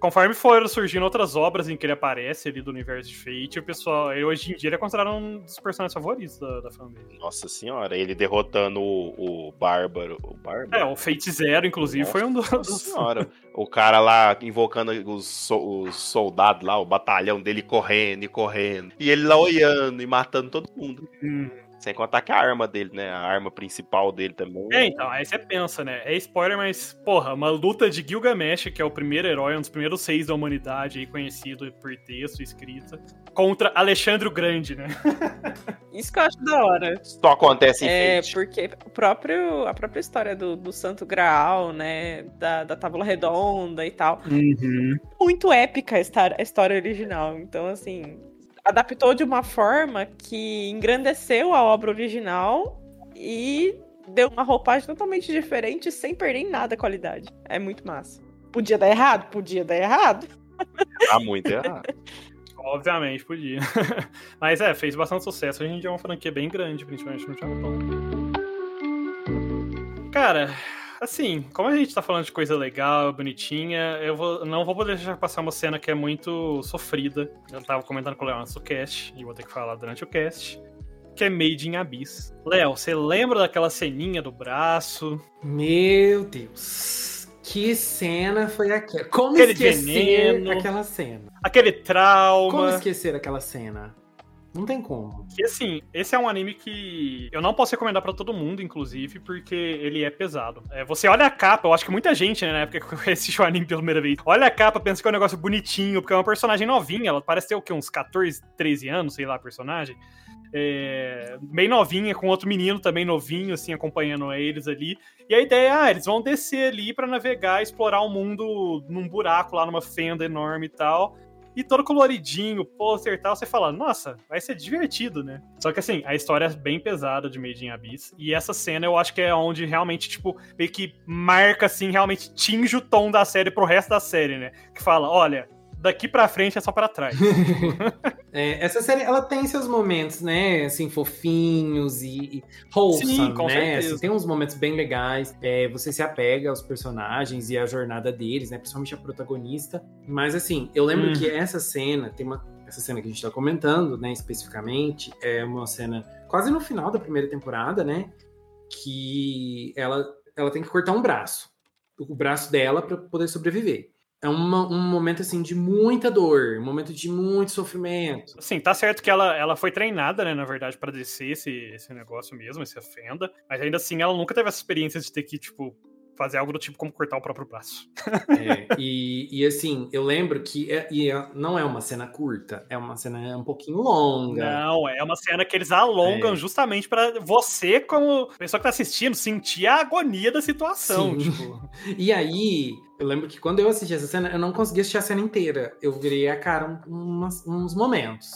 conforme foram surgindo outras obras em que ele aparece ali do universo de Fate, o pessoal, ele, hoje em dia ele é considerado um dos personagens favoritos da, da fanbase. Nossa senhora, ele derrotando o, o Bárbaro. O Bárbaro? É, o Fate Zero, inclusive, foi um dos... Nossa senhora. O cara lá invocando os, os soldados lá, o batalhão dele correndo e correndo. E ele lá olhando e matando todo mundo. Hum. Sem contar que a arma dele, né? A arma principal dele também. É, então, aí você pensa, né? É spoiler, mas, porra, uma luta de Gilgamesh, que é o primeiro herói, um dos primeiros seis da humanidade aí, conhecido por texto e escrita, contra Alexandre o Grande, né? Isso que eu acho da hora. Só acontece em É, Fate. porque o próprio, a própria história do, do Santo Graal, né? Da, da Tábua Redonda e tal. Muito épica a história, a história original. Então, assim, adaptou de uma forma que engrandeceu a obra original e deu uma roupagem totalmente diferente sem perder em nada a qualidade. É muito massa. Podia dar errado? Podia dar errado. Tá muito errado. Obviamente, podia. Mas é, fez bastante sucesso. Em dia é uma franquia bem grande, principalmente no Japão. Cara, assim, como a gente tá falando de coisa legal, bonitinha, eu vou, não vou poder deixar passar uma cena que é muito sofrida. Eu tava comentando com o Léo antes do cast, e vou ter que falar durante o cast. Que é Made in Abyss. Léo, você lembra daquela ceninha do braço? Meu Deus. Que cena foi aquela? Como Aquele esquecer veneno. aquela cena? Aquele trauma. Como esquecer aquela cena? Não tem como. Que assim, esse é um anime que eu não posso recomendar pra todo mundo, inclusive, porque ele é pesado. É, você olha a capa, eu acho que muita gente, né, na época que eu assisti o anime pela primeira vez, olha a capa, pensa que é um negócio bonitinho, porque é uma personagem novinha, ela parece ter o quê? Uns 14, 13 anos, sei lá, personagem. É, bem novinha, com outro menino também novinho, assim, acompanhando eles ali. E a ideia é, ah, eles vão descer ali pra navegar, explorar o mundo num buraco lá, numa fenda enorme e tal. E todo coloridinho, pôster e tal, você fala, nossa, vai ser divertido, né? Só que assim, a história é bem pesada de Made in Abyss. E essa cena eu acho que é onde realmente, tipo, meio que marca, assim, realmente tinge o tom da série pro resto da série, né? Que fala, olha, daqui pra frente é só pra trás. É, essa série, ela tem seus momentos, né, assim, fofinhos e, e wholesome, Sim, com né? Assim, tem uns momentos bem legais. É, você se apega aos personagens e à jornada deles, né? Principalmente a protagonista. Mas, assim, eu lembro Uhum. que essa cena, tem uma... Essa cena que a gente tá comentando, né, especificamente, é uma cena quase no final da primeira temporada, né? Que ela, ela tem que cortar um braço. O braço dela para poder sobreviver. É uma- um momento, assim, de muita dor, um momento de muito sofrimento. Assim, tá certo que ela, ela foi treinada, né, na verdade, pra descer esse, esse negócio mesmo, essa fenda. Mas ainda assim, ela nunca teve essa experiência de ter que, tipo, fazer algo do tipo como cortar o próprio braço. É, e, e assim, eu lembro que é- e é- não é uma cena curta, é uma cena um pouquinho longa. Não, é uma cena que eles alongam É. justamente pra você, como pessoa que tá assistindo, sentir a agonia da situação. Sim. Tipo, E aí, eu lembro que quando eu assisti essa cena, eu não consegui assistir a cena inteira. Eu virei a cara um- umas- uns momentos.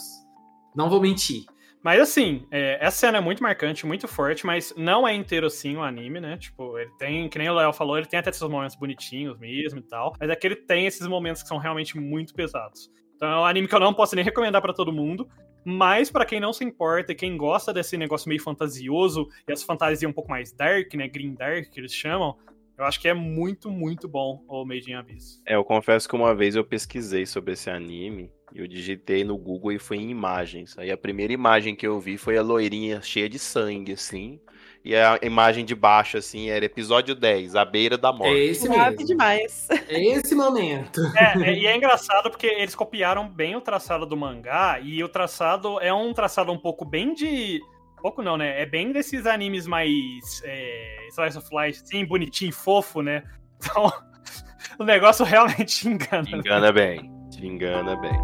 Não vou mentir. Mas assim, é, essa cena é muito marcante, muito forte, mas não é inteiro assim o anime, né? Tipo, ele tem, que nem o Léo falou, ele tem até esses momentos bonitinhos mesmo e tal, mas é que ele tem esses momentos que são realmente muito pesados. Então é um anime que eu não posso nem recomendar pra todo mundo, mas pra quem não se importa e quem gosta desse negócio meio fantasioso e essa fantasia um pouco mais dark, né? Green Dark, que eles chamam, eu acho que é muito, muito bom o Made in Abyss. É, eu confesso que uma vez eu pesquisei sobre esse anime eu digitei no Google e foi em imagens. Aí a primeira imagem que eu vi foi a loirinha cheia de sangue, assim. E a imagem de baixo, assim, era episódio 10, A Beira da Morte. É esse mesmo. demais. É esse momento. É, é, e é engraçado porque eles copiaram bem o traçado do mangá, e o traçado é um traçado um pouco bem de. Pouco não, né? É bem desses animes mais. É, slice of life, assim, bonitinho, fofo, né? Então, o negócio realmente engana. Engana bem, te engana bem.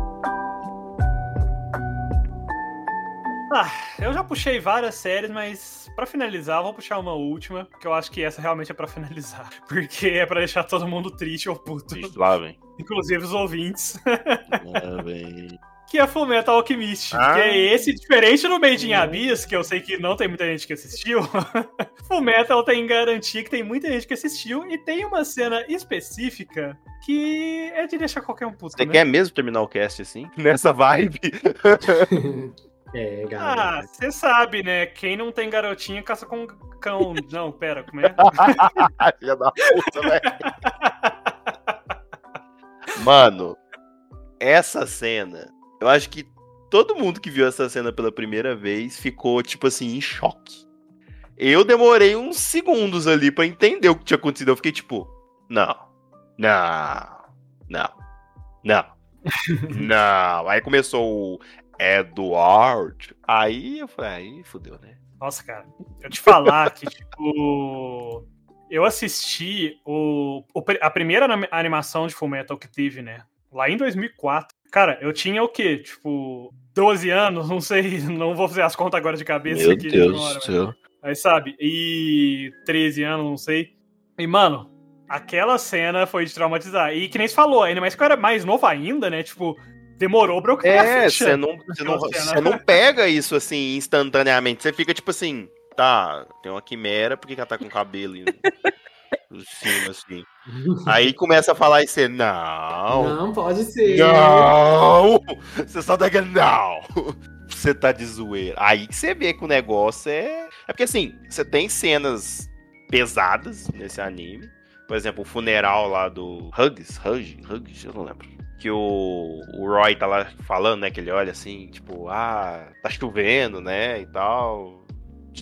Ah, eu já puxei várias séries, mas pra finalizar, eu vou puxar uma última, que eu acho que essa realmente é pra finalizar. Porque é pra deixar todo mundo triste ou puto. Ixi, Lá vem. Inclusive os ouvintes. Lá vem. que é Fullmetal Alchemist. Ah. Que é esse, diferente do Made in Abyss, que eu sei que não tem muita gente que assistiu. Fullmetal tem garantia que tem muita gente que assistiu e tem uma cena específica que é de deixar qualquer um puto. Você né? quer mesmo terminar o cast assim? Nessa vibe? É, Ah, você sabe, né? Quem não tem garotinha caça com cão. Não, pera, como é? Filha da puta, velho. Mano, essa cena, eu acho que todo mundo que viu essa cena pela primeira vez ficou, tipo assim, em choque. Eu demorei uns segundos ali pra entender o que tinha acontecido. Eu fiquei tipo, não, não, não, não, não. Aí começou o Edward. Aí eu falei, aí fudeu, né? Nossa, cara, eu te falar que, tipo. Eu assisti o, a primeira anima- animação de Fullmetal que teve, né? Lá em 2004. Cara, eu tinha o quê? Tipo, 12 anos? Não sei, não vou fazer as contas agora de cabeça Meu aqui. de Deus do céu. Aí, sabe? E 13 anos, não sei. E, mano, aquela cena foi de traumatizar. E que nem você falou, ainda mais que eu era mais novo ainda, né? Tipo, demorou pra eu criar É, ficha. você não, você não, não pega isso assim instantaneamente. Você fica tipo assim, tá, tem uma quimera, por que, que ela tá com cabelo em- por cima, assim? Aí começa a falar e você, não. Não, pode ser. Não! Você só dá não! Você tá de zoeira. Aí que você vê que o negócio é. É porque assim, você tem cenas pesadas nesse anime. Por exemplo, o funeral lá do Hugs, Hugs, Hugs, eu não lembro. Que o, o Roy tá lá falando, né? Que ele olha assim, tipo, ah, tá chovendo, né? E tal.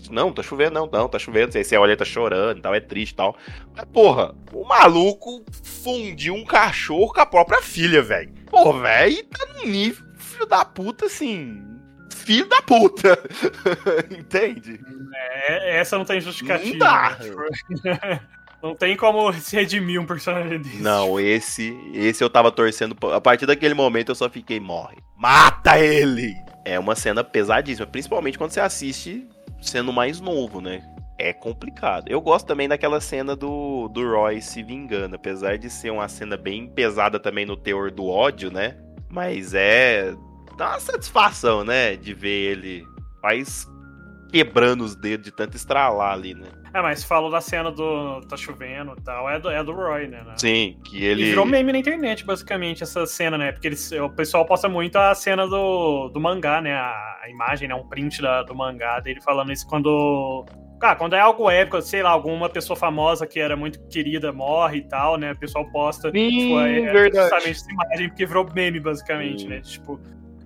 Não, tá chovendo, não, não, tá chovendo. Aí você olha, tá chorando e tal, é triste e tal. Mas, porra, o maluco fundiu um cachorro com a própria filha, velho. Pô, velho, tá num nível, filho da puta, assim. Filho da puta. Entende? É, essa não tem justificativa. Não dá. né? Não tem como se redimir um personagem desse. Não, esse, esse eu tava torcendo. A partir daquele momento eu só fiquei, morre. Mata ele! É uma cena pesadíssima, principalmente quando você assiste sendo mais novo, né? É complicado. Eu gosto também daquela cena do, do Roy se vingando, apesar de ser uma cena bem pesada também no teor do ódio, né? Mas é. dá uma satisfação, né? De ver ele faz quebrando os dedos de tanto estralar ali, né? É, mas falou da cena do tá chovendo e tal, é do, é do Roy, né? né? Sim, que E ele. virou meme na internet, basicamente, essa cena, né? Porque eles, o pessoal posta muito a cena do, do mangá, né? A, a imagem, né? Um print da- do mangá dele falando isso quando. Cara, quando é algo épico, sei lá, alguma pessoa famosa que era muito querida morre e tal, né? O pessoal posta. Sim, tipo, é, verdade. justamente essa imagem, porque virou meme, basicamente, né? Tipo,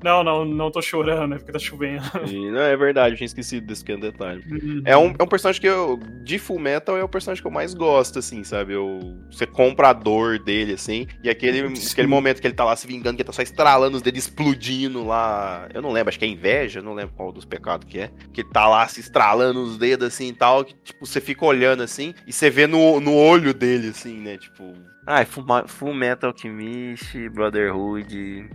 não, não, não tô chorando, é porque tá chovendo. E, não, é verdade, eu tinha esquecido desse pequeno detalhe. Uhum. É um, é um personagem que eu. De Full Metal é o personagem que eu mais gosto, assim, sabe? Eu, você compra a dor dele, assim. E aquele, aquele momento que ele tá lá se vingando, que ele tá só estralando os dedos, explodindo lá. Eu não lembro, acho que é inveja, não lembro qual dos pecados que é. Que ele tá lá se estralando os dedos, assim e tal. Que, tipo, você fica olhando assim e você vê no, no olho dele, assim, né? Tipo. Ai, Full, Ma- Full Metal Alchemist, Brotherhood.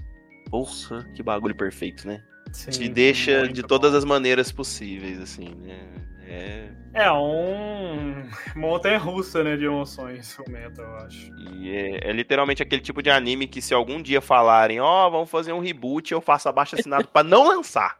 Porra, que bagulho perfeito, né? Sim, Te deixa de bom. todas as maneiras possíveis, assim, né? É. É um montanha russa, né, de emoções, o Metal, eu acho. E é, é literalmente aquele tipo de anime que se algum dia falarem, ó, vamos fazer um reboot, eu faço abaixo assinado pra não lançar.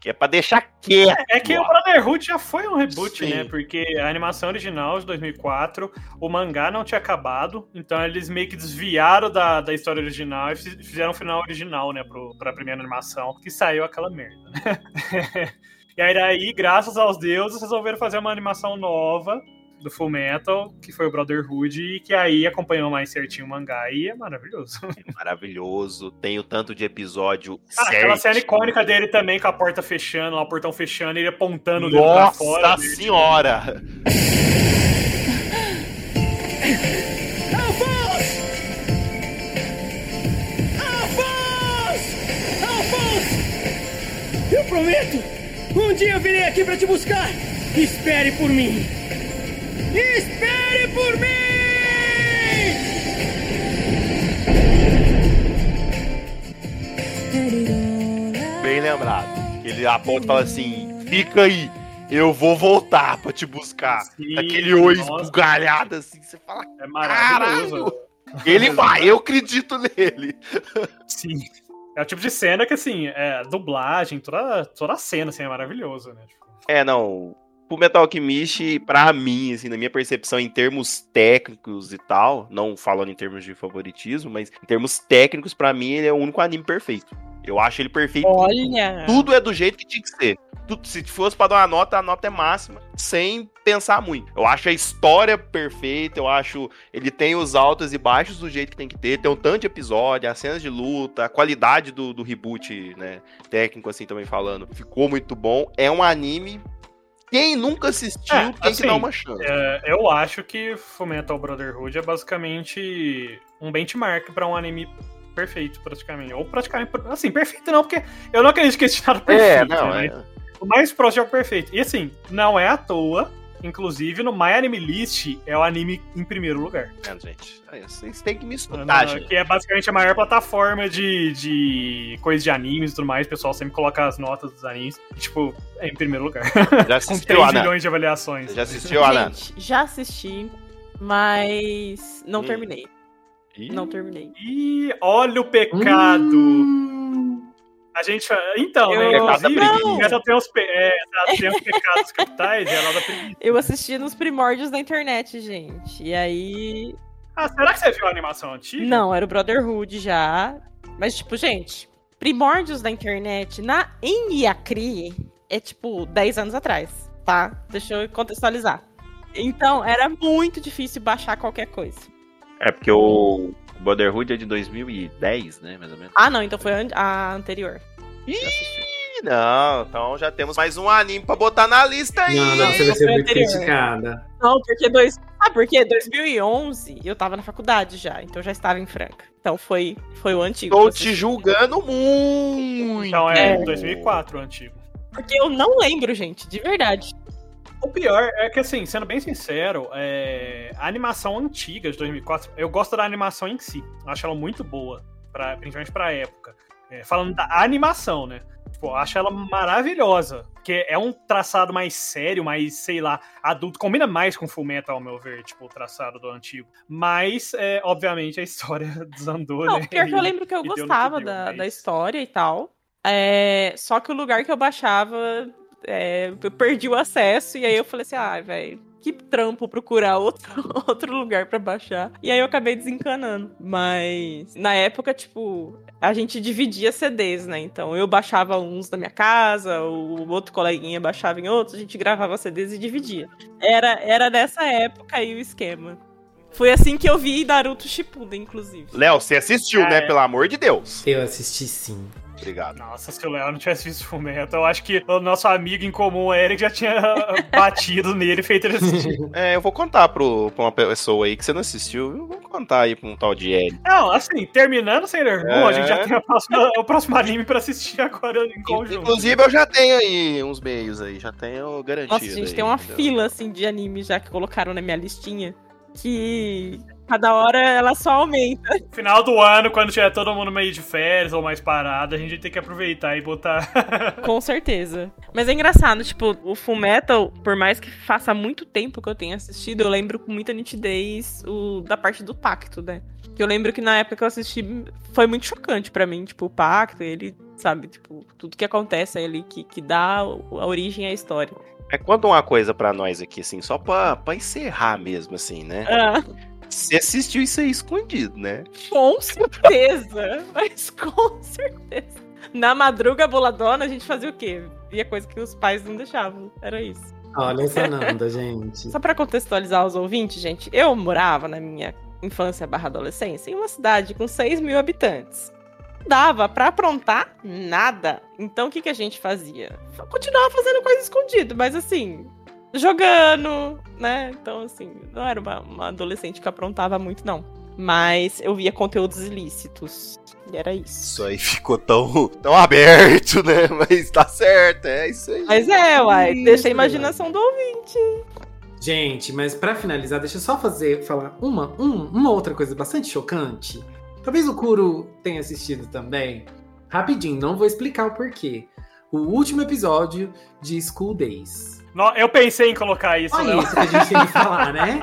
Que é pra deixar quieto. É que o Brotherhood já foi um reboot, Sim. né? Porque a animação original de 2004, o mangá não tinha acabado, então eles meio que desviaram da, da história original e fiz- fizeram um final original, né, pro, pra primeira animação, que saiu aquela merda, né? e aí, daí, graças aos deuses, resolveram fazer uma animação nova do Full Metal, que foi o Brotherhood, e que aí acompanhou mais certinho o mangá, e é maravilhoso. Maravilhoso. Tem o tanto de episódio Ah, aquela cena icônica dele também, com a porta fechando, lá, o portão fechando, e ele apontando o dedo pra Nossa fora. né? senhora! Alphonse! Eu prometo! Um dia eu virei aqui pra te buscar! Espere por mim! Espere por mim! Bem lembrado. Ele aponta e fala assim: fica aí, eu vou voltar pra te buscar. Aquele oi esbugalhado assim, você fala, É maravilhoso. ele vai, eu acredito nele. Sim. É o tipo de cena que, assim, é dublagem, toda, toda a cena, assim, é maravilhoso, né? Tipo, É, não. O Metal Alchemist, pra mim, assim, na minha percepção, em termos técnicos e tal, não falando em termos de favoritismo, mas em termos técnicos, pra mim, ele é o único anime perfeito. Eu acho ele perfeito. Olha! Tudo é do jeito que tinha que ser. Tudo- se fosse pra dar uma nota, a nota é máxima, sem pensar muito. Eu acho a história perfeita, eu acho. Ele tem os altos e baixos do jeito que tem que ter, tem um tanto de episódio, as cenas de luta, a qualidade do, do reboot, né? Técnico, assim, também falando, ficou muito bom. É um anime. Quem nunca assistiu É, tem assim, que dar uma chance. É, eu acho que Fullmetal Brotherhood é basicamente um benchmark pra um anime perfeito, praticamente. Ou praticamente, assim, perfeito não, porque eu não acredito que esse nada É, perfeito, não, né? é. O mais próximo é o perfeito. E assim, não é à toa, inclusive no My Anime List é o anime em primeiro lugar. É, gente. É, vocês têm que me Não, escutar, não, gente. que é basicamente a maior plataforma de, de coisa de animes e tudo mais. O pessoal sempre coloca as notas dos animes. E, tipo, é em primeiro lugar. Já Com assistiu, 3 Ana? milhões de avaliações. Você já assistiu, Ana? Gente, já assisti, mas não Hum. terminei. Não terminei. E olha o pecado. A gente. Então, Eu- né? Pecado da Inclusive, essa tem os, pe... é, exato, tem os pecados capitais e ela da preguiça. Eu assisti nos primórdios da internet, gente. E aí. Ah, será que você viu a animação antiga? Não, era o Brotherhood já. Mas, tipo, gente, primórdios da internet na em Iacri é tipo 10 anos atrás, tá? Deixa eu contextualizar. Então, era muito difícil baixar qualquer coisa. É porque o Brotherhood é de 2010, né? Mais ou menos. Ah, não, então foi a an- a anterior. Ih, não, então já temos mais um anime pra botar na lista aí. Não, não, você vai ser muito anterior. criticada. Não, porque dois. Ah, porque 2011 eu tava na faculdade já, então eu já estava em Franca. Então foi, foi o antigo. Tô te julgando muito. Então é, É. 2004 o antigo. Porque eu não lembro, gente, de verdade. O pior é que, assim, sendo bem sincero, é, a animação antiga de 2004, eu gosto da animação em si. Eu acho ela muito boa, pra, principalmente pra época. É, falando da animação, né? Tipo, eu acho ela maravilhosa. Porque é um traçado mais sério, mais, sei lá, adulto. Combina mais com Fullmetal, ao meu ver, tipo, o traçado do antigo. Mas, é, obviamente, a história desandou, Não, né? pior que eu lembro que eu gostava deu, da, mas- da história e tal. É, só que o lugar que eu baixava, é, eu perdi o acesso. E aí eu falei assim, ah, velho, que trampo procurar outro, outro lugar pra baixar. E aí eu acabei desencanando. Mas na época, tipo, a gente dividia CDs, né? Então eu baixava uns da minha casa, o outro coleguinha baixava em outros, a gente gravava CDs e dividia. Era, era nessa época aí o esquema. Foi assim que eu vi Naruto Shippuden, inclusive. Léo, você assistiu, É. né? Pelo amor de Deus. Eu assisti sim. Obrigado. Nossa, se o Léo não tivesse visto Fullmetal, eu acho que o nosso amigo em comum, o Eric, já tinha batido nele e feito ele assistir. É, eu vou contar pro, pra uma pessoa aí que você não assistiu. Eu vou contar aí pra um tal de L. Não, assim, terminando Sailor Moon, É. a gente já tem a próxima- o próximo anime pra assistir agora em conjunto. Inclusive, eu já tenho aí uns meios aí, já tenho garantido. Nossa, gente, aí, tem uma entendeu? fila, assim, de anime já que colocaram na minha listinha. Que cada hora ela só aumenta. Final do ano, quando tiver todo mundo meio de férias ou mais parado, a gente tem que aproveitar e botar. Com certeza. Mas é engraçado, tipo, o Full Metal, por mais que faça muito tempo que eu tenha assistido, eu lembro com muita nitidez o, da parte do pacto, né? Que eu lembro que na época que eu assisti foi muito chocante pra mim, tipo, o pacto, ele, sabe, tipo, tudo que acontece ali que, que dá a origem à história. É, conta uma coisa pra nós aqui, assim, só pra, pra encerrar mesmo, assim, né? Ah, Você assistiu isso aí escondido, né? com certeza! Mas com certeza. Na madruga boladona, a gente fazia o quê? Via coisa que os pais não deixavam. Era isso. Olha essa Nanda, gente. Só pra contextualizar os ouvintes, gente, eu morava na minha infância barra adolescência em uma cidade com 6 mil habitantes. Não Dava pra aprontar nada. Então o que, que a gente fazia? Continuava fazendo coisa escondida, mas assim, jogando, né? Então, assim, não era uma, uma adolescente que aprontava muito, não. Mas eu via conteúdos ilícitos. E era isso. Isso aí ficou tão, tão aberto, né? Mas tá certo, é isso aí. Mas é, uai, deixa a imaginação do ouvinte. Gente, mas pra finalizar, deixa eu só fazer, falar uma, um- uma outra coisa bastante chocante. Talvez o Kuro tenha assistido também. Rapidinho, não vou explicar o porquê. O último episódio de School Days. No- Eu pensei em colocar isso, Olha Léo. isso que a gente tem que falar, né?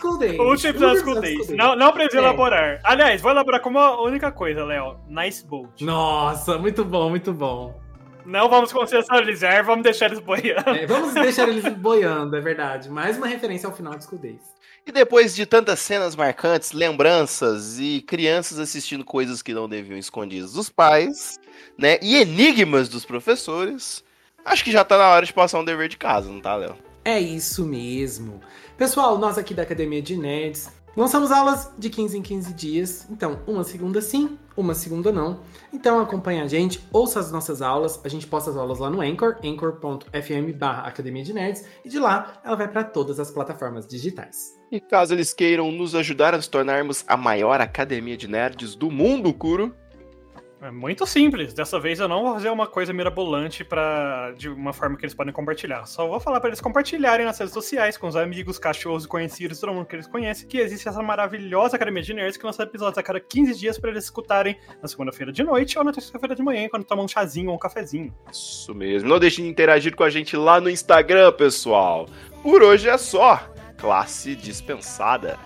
School Days. O último episódio School com Days. Days. Não, não precisa É. elaborar. Aliás, vou elaborar como a única coisa, Léo. Nice Boat. Nossa, muito bom, muito bom. Não vamos consensualizar, vamos deixar eles boiando. É, vamos deixar eles boiando, é verdade. Mais uma referência ao final de escudez. E depois de tantas cenas marcantes, lembranças e crianças assistindo coisas que não deviam escondidas dos pais, né? E enigmas dos professores, acho que já tá na hora de passar um dever de casa, não tá, Léo? É isso mesmo. Pessoal, nós aqui da Academia de Nerds lançamos aulas de 15 em 15 dias. Então, uma segunda sim, uma segunda não. Então acompanhe a gente, ouça as nossas aulas. A gente posta as aulas lá no Anchor, anchor.fm barra Academia de Nerds. E de lá ela vai para todas as plataformas digitais. E caso eles queiram nos ajudar a nos tornarmos a maior academia de nerds do mundo, Kuro, É muito simples. Dessa vez eu não vou fazer uma coisa mirabolante para de uma forma que eles podem compartilhar. Só vou falar para eles compartilharem nas redes sociais com os amigos, cachorros, conhecidos, todo mundo que eles conhecem, que existe essa maravilhosa Academia de Nerds que lança episódios a cada 15 dias para eles escutarem na segunda-feira de noite ou na terça-feira de manhã, quando tomam um chazinho ou um cafezinho. Isso mesmo. Não deixem de interagir com a gente lá no Instagram, pessoal. Por hoje é só. classe dispensada.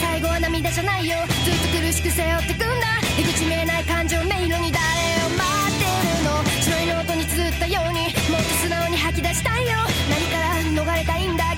最後は涙じゃないよ。ずっと苦しく背負ってくん見えない感情に誰を待ってるの？白いノートに綴ったようにもっと素直に吐き出したいよ。何から逃れたいんだ？